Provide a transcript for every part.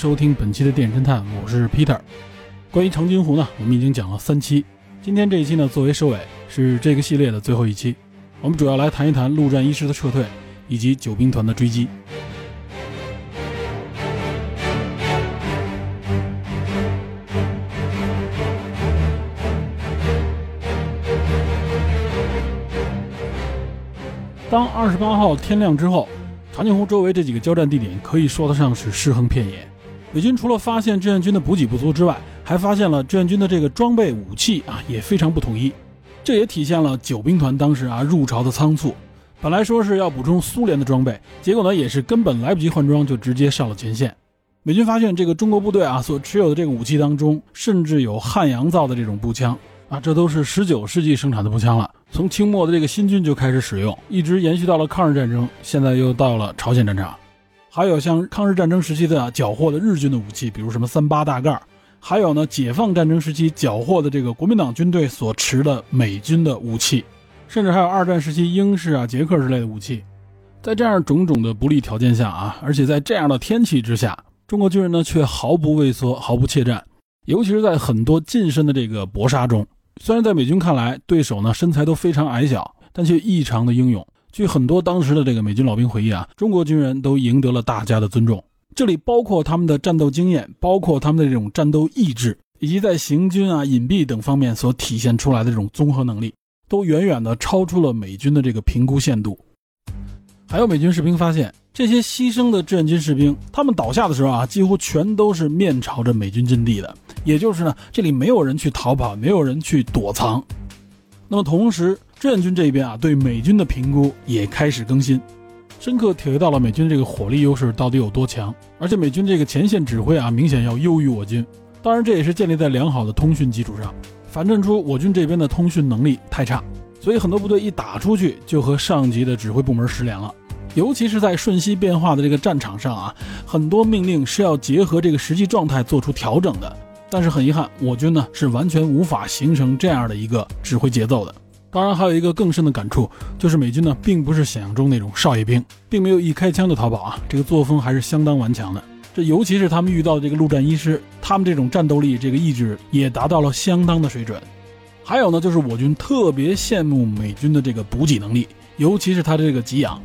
收听本期的电影侦探，我是 Peter。关于长津湖呢，我们已经讲了三期，今天这一期呢作为收尾，是这个系列的最后一期。我们主要来谈一谈陆战一师的撤退以及九兵团的追击。当二十八号天亮之后。长津湖周围这几个交战地点可以说得上是尸横遍野。美军除了发现志愿军的补给不足之外，还发现了志愿军的这个装备武器啊也非常不统一。这也体现了九兵团当时啊入朝的仓促。本来说是要补充苏联的装备，结果呢也是根本来不及换装就直接上了前线。美军发现这个中国部队啊所持有的这个武器当中，甚至有汉阳造的这种步枪。啊，这都是十九世纪生产的步枪了。从清末的这个新军就开始使用，一直延续到了抗日战争，现在又到了朝鲜战场。还有像抗日战争时期的缴获的日军的武器，比如什么三八大盖还有呢，解放战争时期缴获的这个国民党军队所持的美军的武器，甚至还有二战时期英式啊、捷克之类的武器。在这样种种的不利条件下啊，而且在这样的天气之下，中国军人呢却毫不畏缩、毫不怯战，尤其是在很多近身的这个搏杀中。虽然在美军看来，对手呢身材都非常矮小，但却异常的英勇。据很多当时的这个美军老兵回忆啊，中国军人都赢得了大家的尊重。这里包括他们的战斗经验，包括他们的这种战斗意志，以及在行军啊、隐蔽等方面所体现出来的这种综合能力，都远远的超出了美军的这个评估限度。还有美军士兵发现，这些牺牲的志愿军士兵，他们倒下的时候啊，几乎全都是面朝着美军阵地的。也就是呢，这里没有人去逃跑，没有人去躲藏。那么同时，志愿军这边啊，对美军的评估也开始更新，深刻体会到了美军这个火力优势到底有多强。而且美军这个前线指挥啊，明显要优于我军。当然，这也是建立在良好的通讯基础上，反衬出我军这边的通讯能力太差，所以很多部队一打出去就和上级的指挥部门失联了。尤其是在瞬息变化的这个战场上啊，很多命令是要结合这个实际状态做出调整的。但是很遗憾，我军呢是完全无法形成这样的一个指挥节奏的。当然，还有一个更深的感触，就是美军呢并不是想象中那种少爷兵，并没有一开枪就逃跑啊，这个作风还是相当顽强的。这尤其是他们遇到这个陆战一师，他们这种战斗力、这个意志也达到了相当的水准。还有呢，就是我军特别羡慕美军的这个补给能力，尤其是他的这个给养。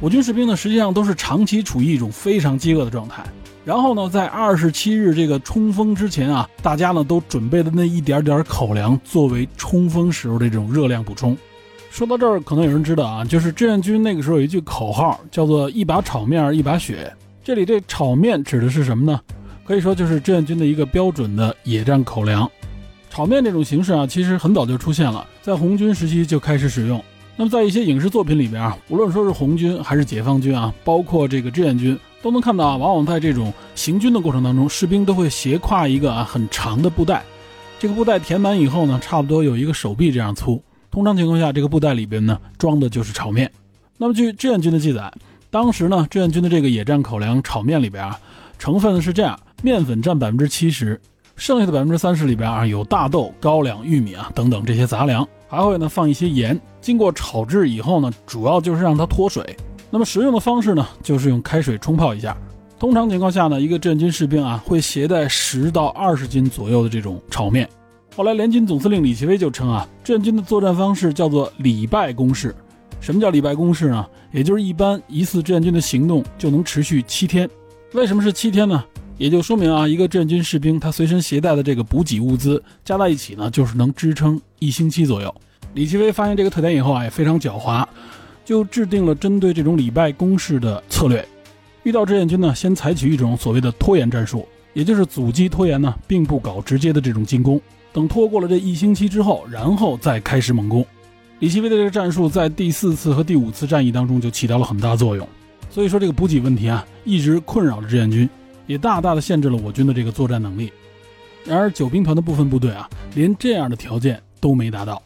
我军士兵呢实际上都是长期处于一种非常饥饿的状态。然后呢，在二十七日这个冲锋之前啊，大家呢都准备了那一点点口粮作为冲锋时候的这种热量补充。说到这儿，可能有人知道啊，就是志愿军那个时候有一句口号，叫做“一把炒面一把血”。这里这炒面指的是什么呢？可以说就是志愿军的一个标准的野战口粮。炒面这种形式啊，其实很早就出现了，在红军时期就开始使用。那么在一些影视作品里边啊，无论说是红军还是解放军啊，包括这个志愿军。都能看到啊，往往在这种行军的过程当中，士兵都会斜挎一个啊很长的布袋，这个布袋填满以后呢，差不多有一个手臂这样粗。通常情况下，这个布袋里边呢装的就是炒面。那么据志愿军的记载，当时呢志愿军的这个野战口粮炒面里边啊，成分是这样：面粉占百分之七十，剩下的百分之三十里边啊有大豆、高粱、玉米啊等等这些杂粮，还会呢放一些盐。经过炒制以后呢，主要就是让它脱水。那么实用的方式呢，就是用开水冲泡一下。通常情况下呢，一个志愿军士兵啊会携带十到二十斤左右的这种炒面。后来联军总司令李奇微就称啊，志愿军的作战方式叫做礼拜攻势。什么叫礼拜攻势呢？也就是一般一次志愿军的行动就能持续七天。为什么是七天呢？也就说明啊，一个志愿军士兵他随身携带的这个补给物资加在一起呢，就是能支撑一星期左右。李奇微发现这个特点以后啊，也非常狡猾。就制定了针对这种礼拜攻势的策略。遇到志愿军呢，先采取一种所谓的拖延战术，也就是阻击拖延呢，并不搞直接的这种进攻。等拖过了这一星期之后，然后再开始猛攻。李奇微的这个战术在第四次和第五次战役当中就起到了很大作用。所以说这个补给问题啊，一直困扰着志愿军，也大大的限制了我军的这个作战能力。然而九兵团的部分部队啊，连这样的条件都没达到，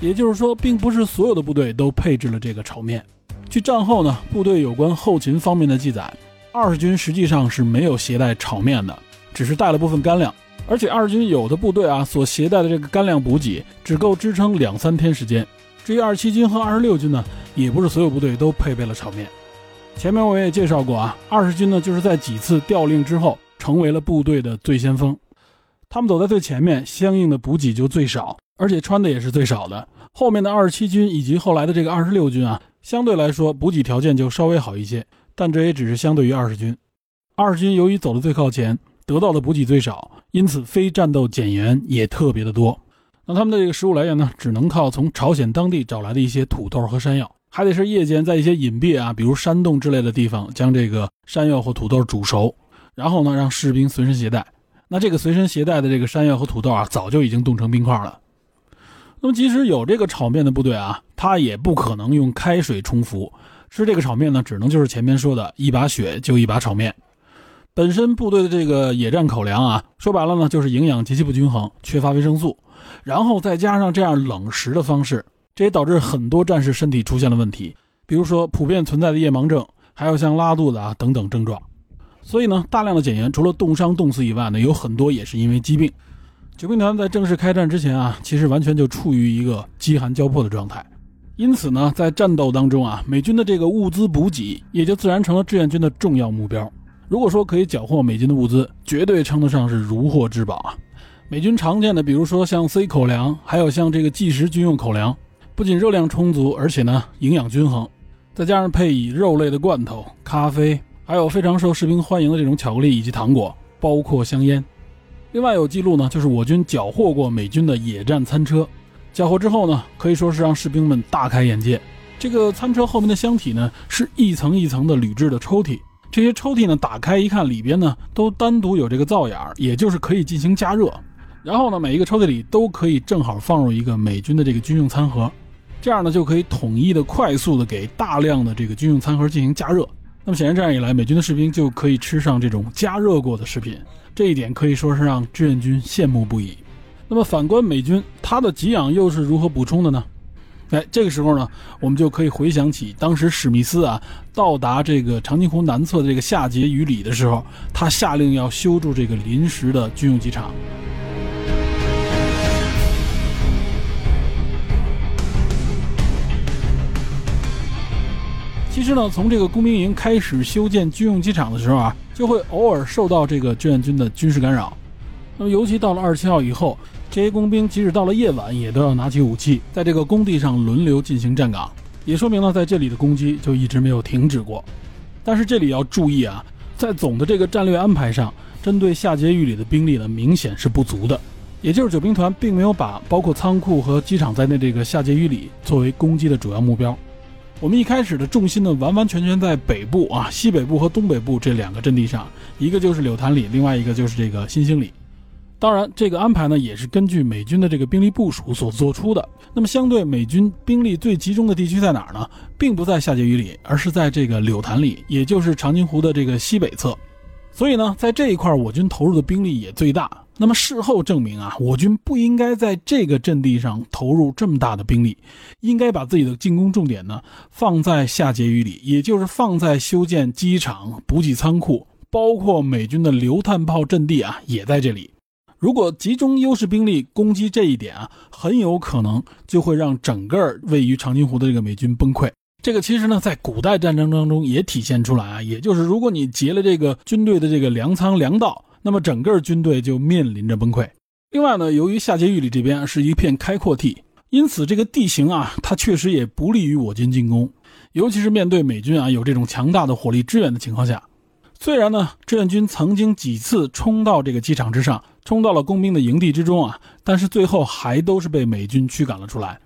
也就是说，并不是所有的部队都配置了这个炒面。据战后呢部队有关后勤方面的记载，二十军实际上是没有携带炒面的，只是带了部分干粮。而且二军有的部队啊所携带的这个干粮补给，只够支撑两三天时间。至于二七军和二十六军呢，也不是所有部队都配备了炒面。前面我也介绍过啊，二十军呢就是在几次调令之后，成为了部队的最先锋。他们走在最前面，相应的补给就最少，而且穿的也是最少的。后面的二十七军以及后来的这个二十六军啊，相对来说补给条件就稍微好一些，但这也只是相对于二十军。二十军由于走的最靠前，得到的补给最少，因此非战斗减员也特别的多。那他们的这个食物来源呢，只能靠从朝鲜当地找来的一些土豆和山药。还得是夜间在一些隐蔽啊，比如山洞之类的地方，将这个山药或土豆煮熟，然后呢让士兵随身携带。那这个随身携带的这个山药和土豆啊，早就已经冻成冰块了。那么即使有这个炒面的部队啊，他也不可能用开水冲服吃这个炒面呢，只能就是前面说的一把血就一把炒面。本身部队的这个野战口粮啊，说白了呢就是营养极其不均衡，缺乏维生素，然后再加上这样冷食的方式。这也导致很多战士身体出现了问题，比如说普遍存在的夜盲症，还有像拉肚子啊等等症状。所以呢，大量的减员除了冻伤冻死以外呢，有很多也是因为疾病。九兵团在正式开战之前啊，其实完全就处于一个饥寒交迫的状态。因此呢，在战斗当中啊，美军的这个物资补给也就自然成了志愿军的重要目标。如果说可以缴获美军的物资，绝对称得上是如获至宝啊。美军常见的，比如说像 C 口粮，还有像这个计时军用口粮。不仅热量充足，而且呢营养均衡，再加上配以肉类的罐头、咖啡，还有非常受士兵欢迎的这种巧克力以及糖果，包括香烟。另外有记录呢，就是我军缴获过美军的野战餐车，缴获之后呢，可以说是让士兵们大开眼界。这个餐车后面的箱体呢，是一层一层的铝制的抽屉，这些抽屉呢打开一看，里边呢都单独有这个灶眼儿，也就是可以进行加热。然后呢，每一个抽屉里都可以正好放入一个美军的这个军用餐盒。这样呢，就可以统一的、快速的给大量的这个军用餐盒进行加热。那么显然，这样一来，美军的士兵就可以吃上这种加热过的食品。这一点可以说是让志愿军羡慕不已。那么反观美军，他的给养又是如何补充的呢？哎，这个时候呢，我们就可以回想起当时史密斯啊到达这个长津湖南侧的这个夏节雨里的时候，他下令要修筑这个临时的军用机场。其实呢，从这个工兵营开始修建军用机场的时候啊，就会偶尔受到这个志愿军的军事干扰。那么，尤其到了二十七号以后，这些工兵即使到了夜晚，也都要拿起武器，在这个工地上轮流进行站岗，也说明了在这里的攻击就一直没有停止过。但是这里要注意啊，在总的这个战略安排上，针对夏桀狱里的兵力呢，明显是不足的。也就是九兵团并没有把包括仓库和机场在内这个夏桀狱里作为攻击的主要目标。我们一开始的重心呢，完完全全在北部啊，西北部和东北部这两个阵地上，一个就是柳潭里，另外一个就是这个新兴里。当然，这个安排呢，也是根据美军的这个兵力部署所做出的。那么，相对美军兵力最集中的地区在哪儿呢？并不在夏桀榆里，而是在这个柳潭里，也就是长津湖的这个西北侧。所以呢，在这一块，我军投入的兵力也最大。那么事后证明啊，我军不应该在这个阵地上投入这么大的兵力，应该把自己的进攻重点呢放在下碣隅里，也就是放在修建机场、补给仓库，包括美军的榴弹炮阵地啊，也在这里。如果集中优势兵力攻击这一点啊，很有可能就会让整个位于长津湖的这个美军崩溃。这个其实呢，在古代战争当中也体现出来啊，也就是如果你劫了这个军队的这个粮仓、粮道。那么整个军队就面临着崩溃。另外呢，由于下碣隅里这边是一片开阔地，因此这个地形啊，它确实也不利于我军进攻。尤其是面对美军啊有这种强大的火力支援的情况下，虽然呢志愿军曾经几次冲到这个机场之上，冲到了工兵的营地之中啊，但是最后还都是被美军驱赶了出来。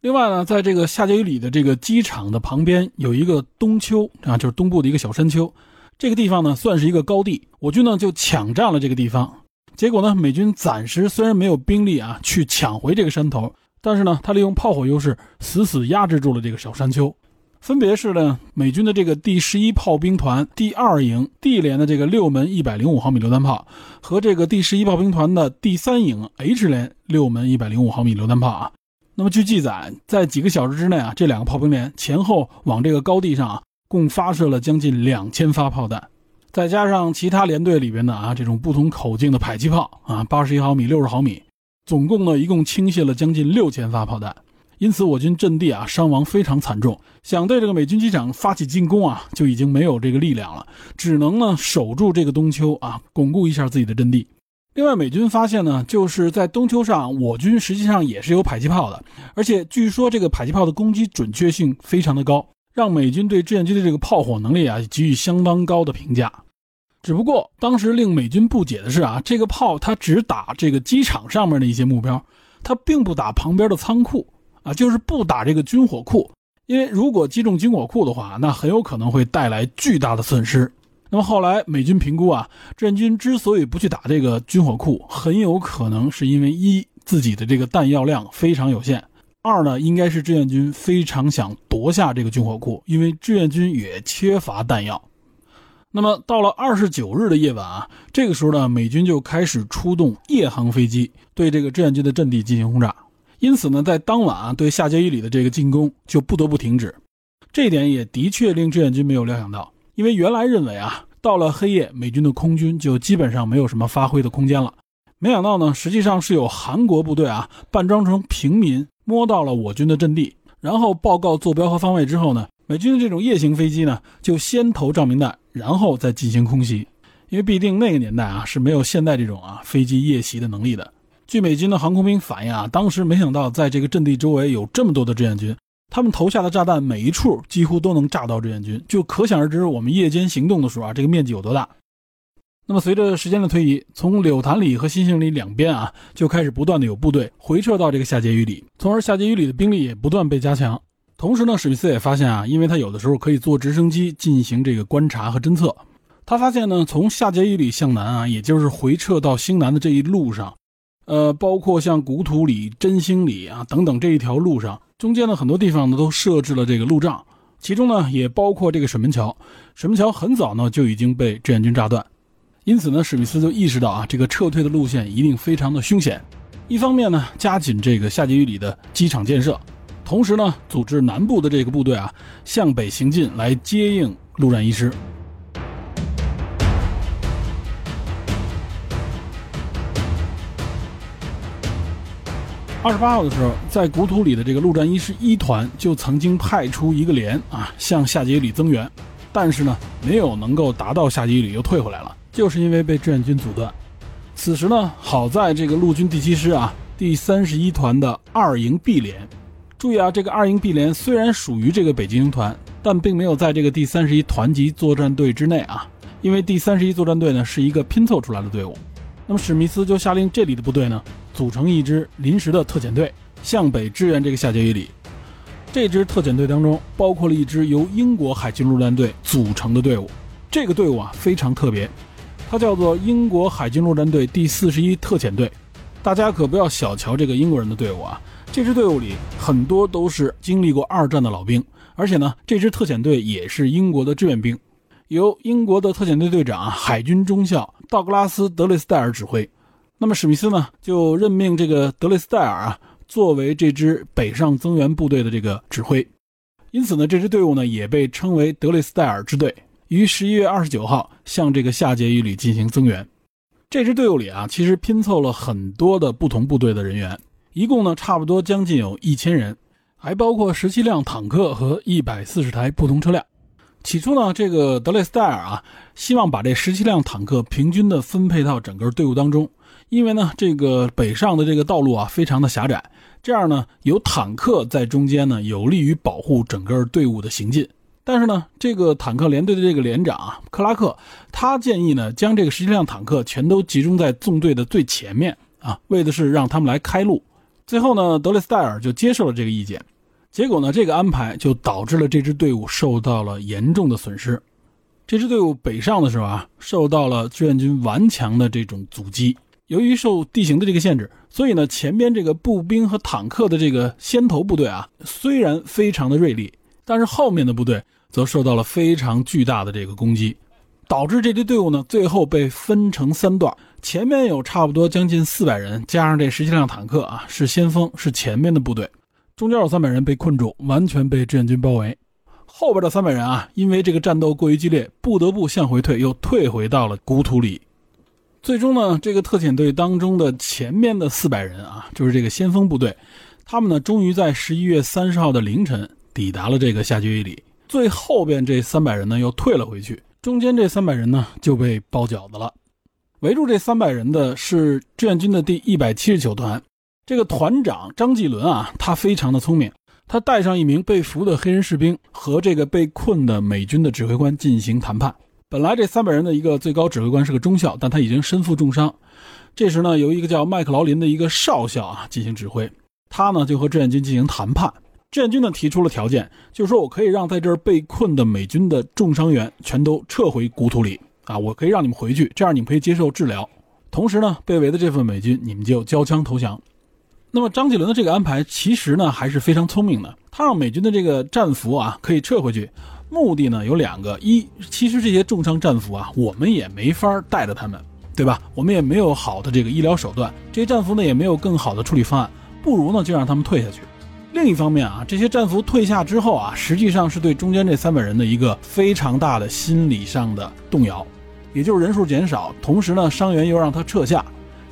另外呢，在这个下碣隅里的这个机场的旁边有一个东丘啊，就是东部的一个小山丘。这个地方呢，算是一个高地，我军呢就抢占了这个地方。结果呢，美军暂时虽然没有兵力啊去抢回这个山头，但是呢，他利用炮火优势，死死压制住了这个小山丘。分别是呢美军的这个第十一炮兵团第二营 D 连的这个六门一百零五毫米榴弹炮，和这个第十一炮兵团的第三营 H 连六门一百零五毫米榴弹炮啊。那么据记载，在几个小时之内啊，这两个炮兵连前后往这个高地上啊，共发射了将近两千发炮弹，再加上其他连队里边的啊这种不同口径的迫击炮啊，八十一毫米、六十毫米，总共呢一共倾泻了将近六千发炮弹。因此，我军阵地啊伤亡非常惨重，想对这个美军机场发起进攻啊，就已经没有这个力量了，只能呢守住这个东丘啊，巩固一下自己的阵地。另外，美军发现呢，就是在东丘上，我军实际上也是有迫击炮的，而且据说这个迫击炮的攻击准确性非常的高，让美军对志愿军的这个炮火能力啊给予相当高的评价。只不过当时令美军不解的是啊，这个炮它只打这个机场上面的一些目标，它并不打旁边的仓库。啊，就是不打这个军火库，因为如果击中军火库的话，那很有可能会带来巨大的损失。那么后来美军评估啊，志愿军之所以不去打这个军火库，很有可能是因为一自己的这个弹药量非常有限，二呢，应该是志愿军非常想夺下这个军火库，因为志愿军也缺乏弹药。那么到了二十九日的夜晚啊，这个时候呢，美军就开始出动夜航飞机对这个志愿军的阵地进行轰炸。因此呢，在当晚啊，对下碣隅里的这个进攻就不得不停止。这一点也的确令志愿军没有料想到，因为原来认为啊，到了黑夜，美军的空军就基本上没有什么发挥的空间了。没想到呢，实际上是有韩国部队啊，扮装成平民摸到了我军的阵地，然后报告坐标和方位之后呢，美军的这种夜行飞机呢，就先投照明弹，然后再进行空袭。因为必定那个年代啊，是没有现在这种啊飞机夜袭的能力的。据美军的航空兵反映啊，当时没想到在这个阵地周围有这么多的志愿军，他们投下的炸弹每一处几乎都能炸到志愿军，就可想而知我们夜间行动的时候啊，这个面积有多大。那么随着时间的推移，从柳潭里和新兴里两边啊，就开始不断的有部队回撤到这个下碣隅里，从而下碣隅里的兵力也不断被加强。同时呢，史密斯也发现啊，因为他有的时候可以坐直升机进行这个观察和侦测，他发现呢，从下碣隅里向南啊，也就是回撤到兴南的这一路上。呃，包括像古土里、真兴里啊等等这一条路上，中间的很多地方呢都设置了这个路障，其中呢也包括这个水门桥。水门桥很早呢就已经被志愿军炸断，因此呢史密斯就意识到啊这个撤退的路线一定非常的凶险。一方面呢加紧这个下碣隅里的机场建设，同时呢组织南部的这个部队啊向北行进来接应陆战一师。二十八号的时候，在古土里的这个陆战一师一团就曾经派出一个连啊向下碣里增援，但是呢没有能够达到下碣里又退回来了，就是因为被志愿军阻断。此时呢，好在这个陆军第七师啊第三十一团的二营 B 连，注意啊，这个二营 B 连虽然属于这个北京军团，但并没有在这个第三十一团级作战队之内啊，因为第三十一作战队呢是一个拼凑出来的队伍。那么史密斯就下令这里的部队呢。组成一支临时的特遣队，向北支援这个下碣隅里。这支特遣队当中，包括了一支由英国海军陆战队组成的队伍。这个队伍啊非常特别，它叫做英国海军陆战队第四十一特遣队。大家可不要小瞧这个英国人的队伍啊！这支队伍里很多都是经历过二战的老兵，而且呢，这支特遣队也是英国的志愿兵，由英国的特遣队队长海军中校道格拉斯·德雷斯戴尔指挥。那么史密斯呢，就任命这个德雷斯戴尔啊，作为这支北上增援部队的这个指挥。因此呢，这支队伍呢也被称为德雷斯戴尔支队，于十一月二十九号向这个下碣隅里进行增援。这支队伍里啊，其实拼凑了很多的不同部队的人员，一共呢差不多将近有一千人，还包括十七辆坦克和一百四十台不同车辆。起初呢，这个德雷斯戴尔啊，希望把这十七辆坦克平均的分配到整个队伍当中。因为呢，这个北上的这个道路啊，非常的狭窄，这样呢，有坦克在中间呢，有利于保护整个队伍的行进。但是呢，这个坦克连队的这个连长啊，克拉克，他建议呢，将这个十七辆坦克全都集中在纵队的最前面啊，为的是让他们来开路。最后呢，德雷斯戴尔就接受了这个意见。结果呢，这个安排就导致了这支队伍受到了严重的损失。这支队伍北上的时候啊，受到了志愿军顽强的这种阻击。由于受地形的这个限制，所以呢，前边这个步兵和坦克的这个先头部队啊，虽然非常的锐利，但是后面的部队则受到了非常巨大的这个攻击，导致这支队伍呢最后被分成三段，前面有差不多将近四百人，加上这十七辆坦克啊，是先锋，是前面的部队，中间有三百人被困住，完全被志愿军包围，后边的三百人啊，因为这个战斗过于激烈，不得不向回退，又退回到了古土里。最终呢，这个特遣队当中的前面的四百人啊，就是这个先锋部队，他们呢，终于在十一月三十号的凌晨抵达了这个夏决里。最后边这三百人呢，又退了回去，中间这三百人呢，就被包饺子了。围住这三百人的是志愿军的第一百七十九团，这个团长张继伦啊，他非常的聪明，他带上一名被俘的黑人士兵和这个被困的美军的指挥官进行谈判。本来这三百人的一个最高指挥官是个中校，但他已经身负重伤。这时呢，由一个叫麦克劳林的一个少校啊进行指挥。他呢就和志愿军进行谈判。志愿军呢提出了条件，就是说我可以让在这儿被困的美军的重伤员全都撤回故土里啊，我可以让你们回去，这样你们可以接受治疗。同时呢，被围的这份美军你们就交枪投降。那么张继伦的这个安排其实呢还是非常聪明的，他让美军的这个战俘啊可以撤回去。目的呢有两个，一，其实这些重伤战俘啊，我们也没法带着他们，对吧？我们也没有好的这个医疗手段，这些战俘呢也没有更好的处理方案，不如呢就让他们退下去。另一方面啊，这些战俘退下之后啊，实际上是对中间这三百人的一个非常大的心理上的动摇，也就是人数减少，同时呢伤员又让他撤下，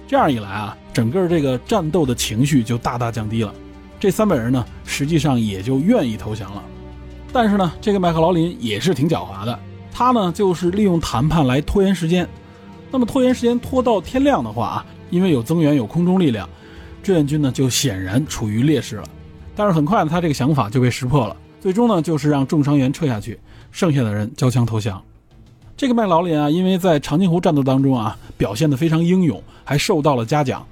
这样一来啊，整个这个战斗的情绪就大大降低了，这三百人呢实际上也就愿意投降了。但是呢，这个麦克劳林也是挺狡猾的，他呢就是利用谈判来拖延时间。那么拖延时间拖到天亮的话啊，因为有增援有空中力量，志愿军呢就显然处于劣势了。但是很快呢，他这个想法就被识破了。最终呢，就是让重伤员撤下去，剩下的人交枪投降。这个麦劳林啊，因为在长津湖战斗当中啊表现得非常英勇，还受到了嘉奖。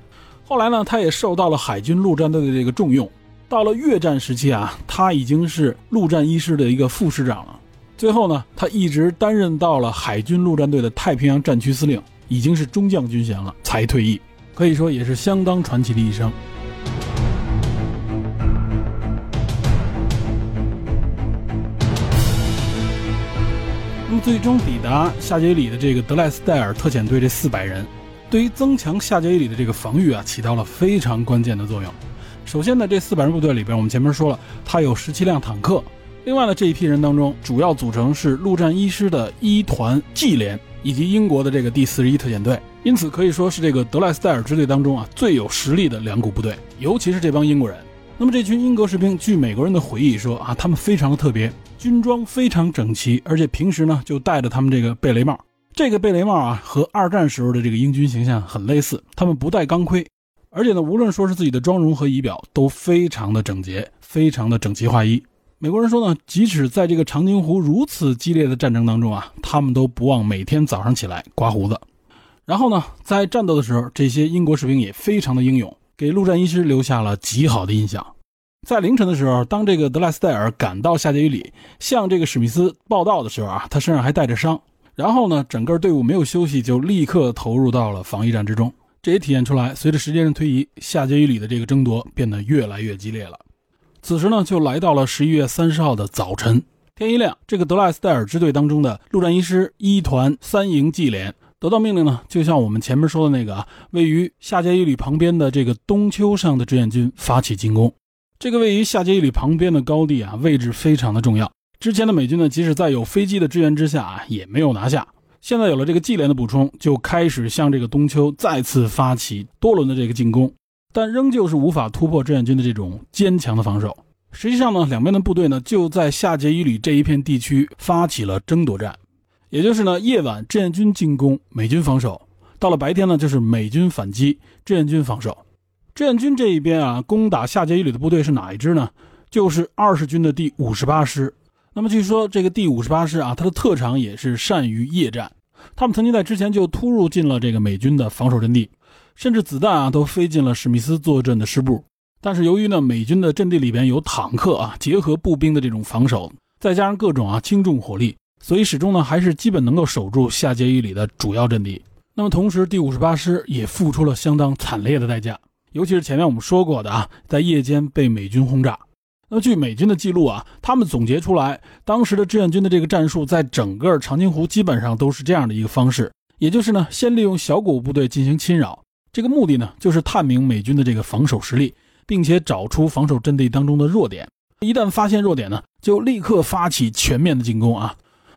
后来呢，他也受到了海军陆战队的这个重用。到了越战时期啊，他已经是陆战一师的一个副师长了。最后呢，他一直担任到了海军陆战队的太平洋战区司令，已经是中将军衔了，才退役，可以说也是相当传奇的一生。最终抵达夏杰里的这个德赖斯戴尔特遣队这四百人，对于增强夏杰里的这个防御啊，起到了非常关键的作用。首先呢，这四百人部队里边，我们前面说了，它有十七辆坦克。另外呢，这一批人当中，主要组成是陆战一师的一团 G 连，以及英国的这个第四十一特遣队。因此可以说是这个德赖斯戴尔支队当中啊最有实力的两股部队。尤其是这帮英国人。那么这群英国士兵，据美国人的回忆说啊，他们非常的特别，军装非常整齐，而且平时呢就戴着他们这个贝雷帽。这个贝雷帽啊，和二战时候的这个英军形象很类似，他们不戴钢盔。而且呢，无论说是自己的妆容和仪表都非常的整洁，非常的整齐划一。美国人说呢，即使在这个长津湖如此激烈的战争当中啊，他们都不忘每天早上起来刮胡子。然后呢，在战斗的时候，这些英国士兵也非常的英勇，给陆战一师留下了极好的印象。在凌晨的时候，当这个德莱斯戴尔赶到夏杰伊里，向这个史密斯报道的时候啊，他身上还带着伤。然后呢，整个队伍没有休息，就立刻投入到了防疫战之中。这也体现出来，随着时间的推移，夏杰伊里的这个争夺变得越来越激烈了。此时呢，就来到了十一月三十号的早晨，天一亮，这个德莱斯戴尔支队当中的陆战一师一团三营 G 连得到命令呢，就像我们前面说的那个啊，位于夏杰伊里旁边的这个东丘上的志愿军发起进攻。这个位于夏杰伊里旁边的高地啊，位置非常的重要。之前的美军呢，即使在有飞机的支援之下啊，也没有拿下。现在有了这个纪连的补充，就开始向这个东丘再次发起多轮的这个进攻，但仍旧是无法突破志愿军的这种坚强的防守。实际上呢，两边的部队呢就在夏杰伊里这一片地区发起了争夺战，也就是呢夜晚志愿军进攻，美军防守；到了白天呢就是美军反击，志愿军防守。志愿军这一边啊，攻打夏杰伊里的部队是哪一支呢？就是二十军的第五十八师。那么据说这个第五十八师啊，它的特长也是善于夜战。他们曾经在之前就突入进了这个美军的防守阵地，甚至子弹啊都飞进了史密斯坐镇的师部。但是由于呢美军的阵地里边有坦克啊，结合步兵的这种防守，再加上各种啊轻重火力，所以始终呢还是基本能够守住夏杰伊里的主要阵地。那么同时，第五十八师也付出了相当惨烈的代价，尤其是前面我们说过的啊，在夜间被美军轰炸。那据美军的记录啊，他们总结出来，当时的志愿军的这个战术，在整个长津湖基本上都是这样的一个方式，也就是呢，先利用小股部队进行侵扰，这个目的呢，就是探明美军的这个防守实力，并且找出防守阵地当中的弱点。一旦发现弱点呢，就立刻发起全面的进攻啊。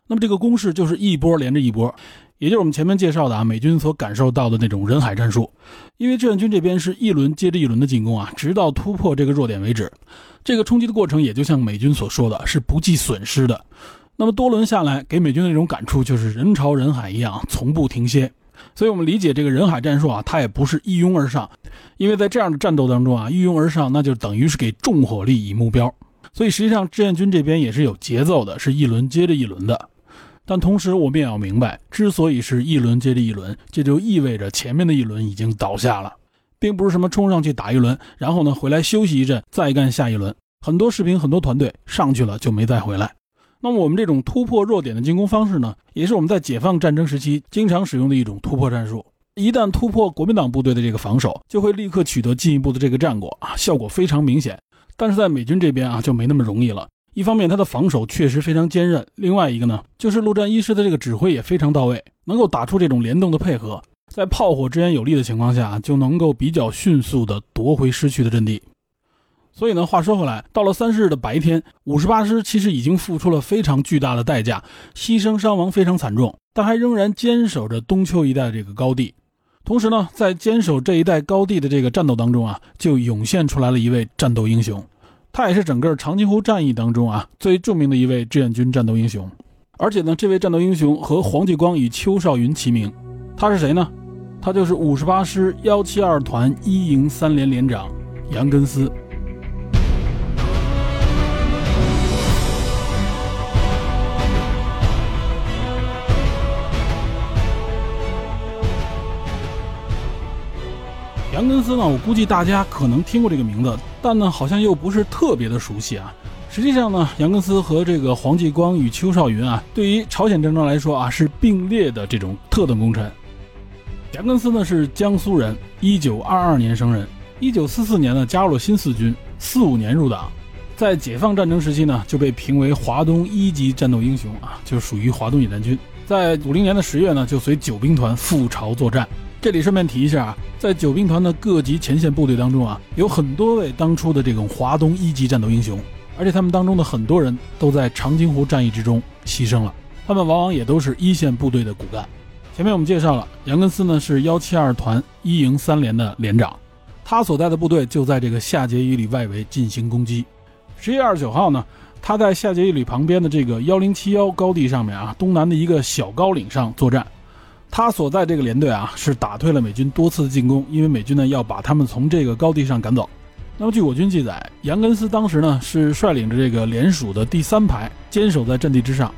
那么这个攻势就是一波连着一波。也就是我们前面介绍的啊，美军所感受到的那种人海战术，因为志愿军这边是一轮接着一轮的进攻啊，直到突破这个弱点为止。这个冲击的过程也就像美军所说的是不计损失的。那么多轮下来，给美军的那种感触就是人潮人海一样，从不停歇。所以我们理解这个人海战术啊，它也不是一拥而上，因为在这样的战斗当中啊，一拥而上那就等于是给重火力以目标。所以实际上志愿军这边也是有节奏的，是一轮接着一轮的。但同时，我们也要明白，之所以是一轮接着一轮，这就意味着前面的一轮已经倒下了，并不是什么冲上去打一轮，然后呢回来休息一阵，再干下一轮。很多士兵、很多团队上去了就没再回来。那么我们这种突破弱点的进攻方式呢，也是我们在解放战争时期经常使用的一种突破战术。一旦突破国民党部队的这个防守，就会立刻取得进一步的这个战果啊，效果非常明显。但是在美军这边啊，就没那么容易了。一方面，他的防守确实非常坚韧；另外一个呢，就是陆战一师的这个指挥也非常到位，能够打出这种联动的配合，在炮火支援有力的情况下，就能够比较迅速地夺回失去的阵地。所以呢，话说回来，到了三十日的白天，五十八师其实已经付出了非常巨大的代价，牺牲伤亡非常惨重，但还仍然坚守着东丘一带这个高地。同时呢，在坚守这一带高地的这个战斗当中啊，就涌现出来了一位战斗英雄。他也是整个长津湖战役当中啊最著名的一位志愿军战斗英雄，而且呢，这位战斗英雄和黄继光与邱少云齐名。他是谁呢？他就是五十八师幺七二团一营三连连长杨根思。杨根思呢？我估计大家可能听过这个名字，但呢，好像又不是特别的熟悉啊。实际上呢，杨根思和这个黄继光与邱少云啊，对于朝鲜战争来说啊，是并列的这种特等功臣。杨根思呢是江苏人，一九二二年生人，一九四四年呢加入了新四军，四五年入党，在解放战争时期呢就被评为华东一级战斗英雄啊，就属于华东野战军。在五零年的十月呢，就随九兵团赴朝作战。这里顺便提一下啊，在九兵团的各级前线部队当中啊，有很多位当初的这种华东一级战斗英雄，而且他们当中的很多人都在长津湖战役之中牺牲了，他们往往也都是一线部队的骨干。前面我们介绍了，杨根思呢是幺七二团一营三连的连长，他所在的部队就在这个夏桀一里外围进行攻击。十月二十九号呢，他在夏桀一里旁边的这个幺零七幺高地上面啊，东南的一个小高岭上作战。他所在这个连队啊，是打退了美军多次的进攻，因为美军呢要把他们从这个高地上赶走。那么据我军记载，杨根思当时呢是率领着这个连属的第三排坚守在阵地之上。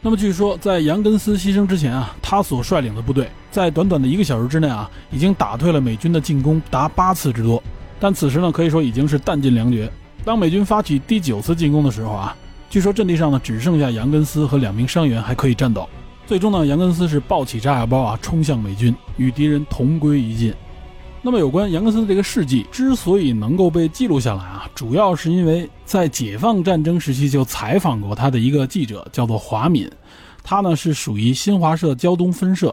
那么据说在杨根思牺牲之前啊，他所率领的部队在短短的一个小时之内啊，已经打退了美军的进攻达八次之多。但此时呢，可以说已经是弹尽粮绝。当美军发起第九次进攻的时候啊，据说阵地上呢只剩下杨根思和两名伤员还可以战斗。最终呢，杨根思是抱起炸药包啊，冲向美军，与敌人同归于尽。那么，有关杨根思的这个事迹之所以能够被记录下来啊，主要是因为在解放战争时期就采访过他的一个记者，叫做华敏，他呢是属于新华社胶东分社。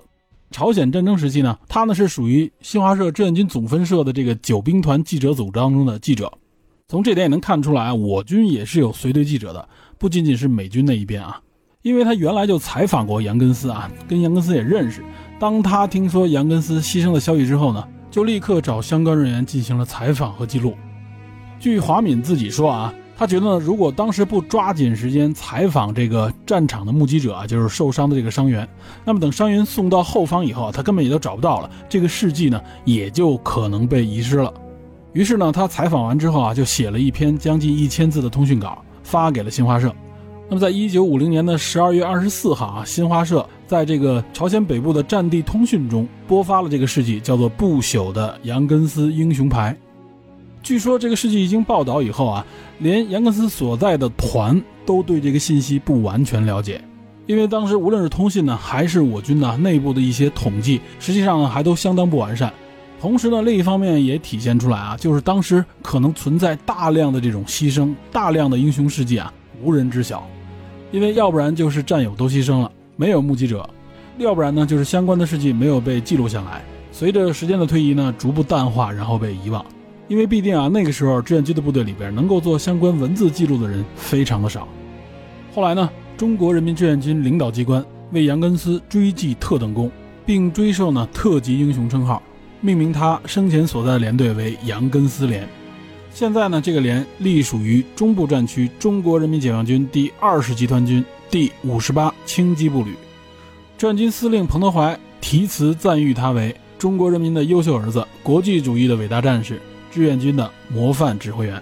朝鲜战争时期呢，他呢是属于新华社志愿军总分社的这个九兵团记者组当中的记者。从这点也能看出来，我军也是有随队记者的，不仅仅是美军那一边啊。因为他原来就采访过杨根思啊，跟杨根思也认识。当他听说杨根思牺牲的消息之后呢，就立刻找相关人员进行了采访和记录。据华敏自己说啊，他觉得呢，如果当时不抓紧时间采访这个战场的目击者啊，就是受伤的这个伤员，那么等伤员送到后方以后，他根本也都找不到了，这个事迹呢，也就可能被遗失了。于是呢，他采访完之后啊，就写了一篇将近一千字的通讯稿，发给了新华社。那么，在一九五零年的十二月二十四号啊，新华社在这个朝鲜北部的战地通讯中播发了这个事迹，叫做“不朽的杨根思英雄牌”。据说这个事迹一经报道以后啊，连杨根思所在的团都对这个信息不完全了解，因为当时无论是通信呢，还是我军呢内部的一些统计，实际上呢还都相当不完善。同时呢，另一方面也体现出来啊，就是当时可能存在大量的这种牺牲，大量的英雄事迹啊，无人知晓。因为要不然就是战友都牺牲了，没有目击者；要不然呢，就是相关的事迹没有被记录下来。随着时间的推移呢，逐步淡化，然后被遗忘。因为必定啊，那个时候志愿军的部队里边能够做相关文字记录的人非常的少。后来呢，中国人民志愿军领导机关为杨根思追记特等功，并追授呢特级英雄称号。命名他生前所在的连队为杨根思连，现在呢，这个连隶属于中部战区中国人民解放军第二十集团军第五十八轻机步旅。战军司令彭德怀题词赞誉他为中国人民的优秀儿子、国际主义的伟大战士、志愿军的模范指挥员。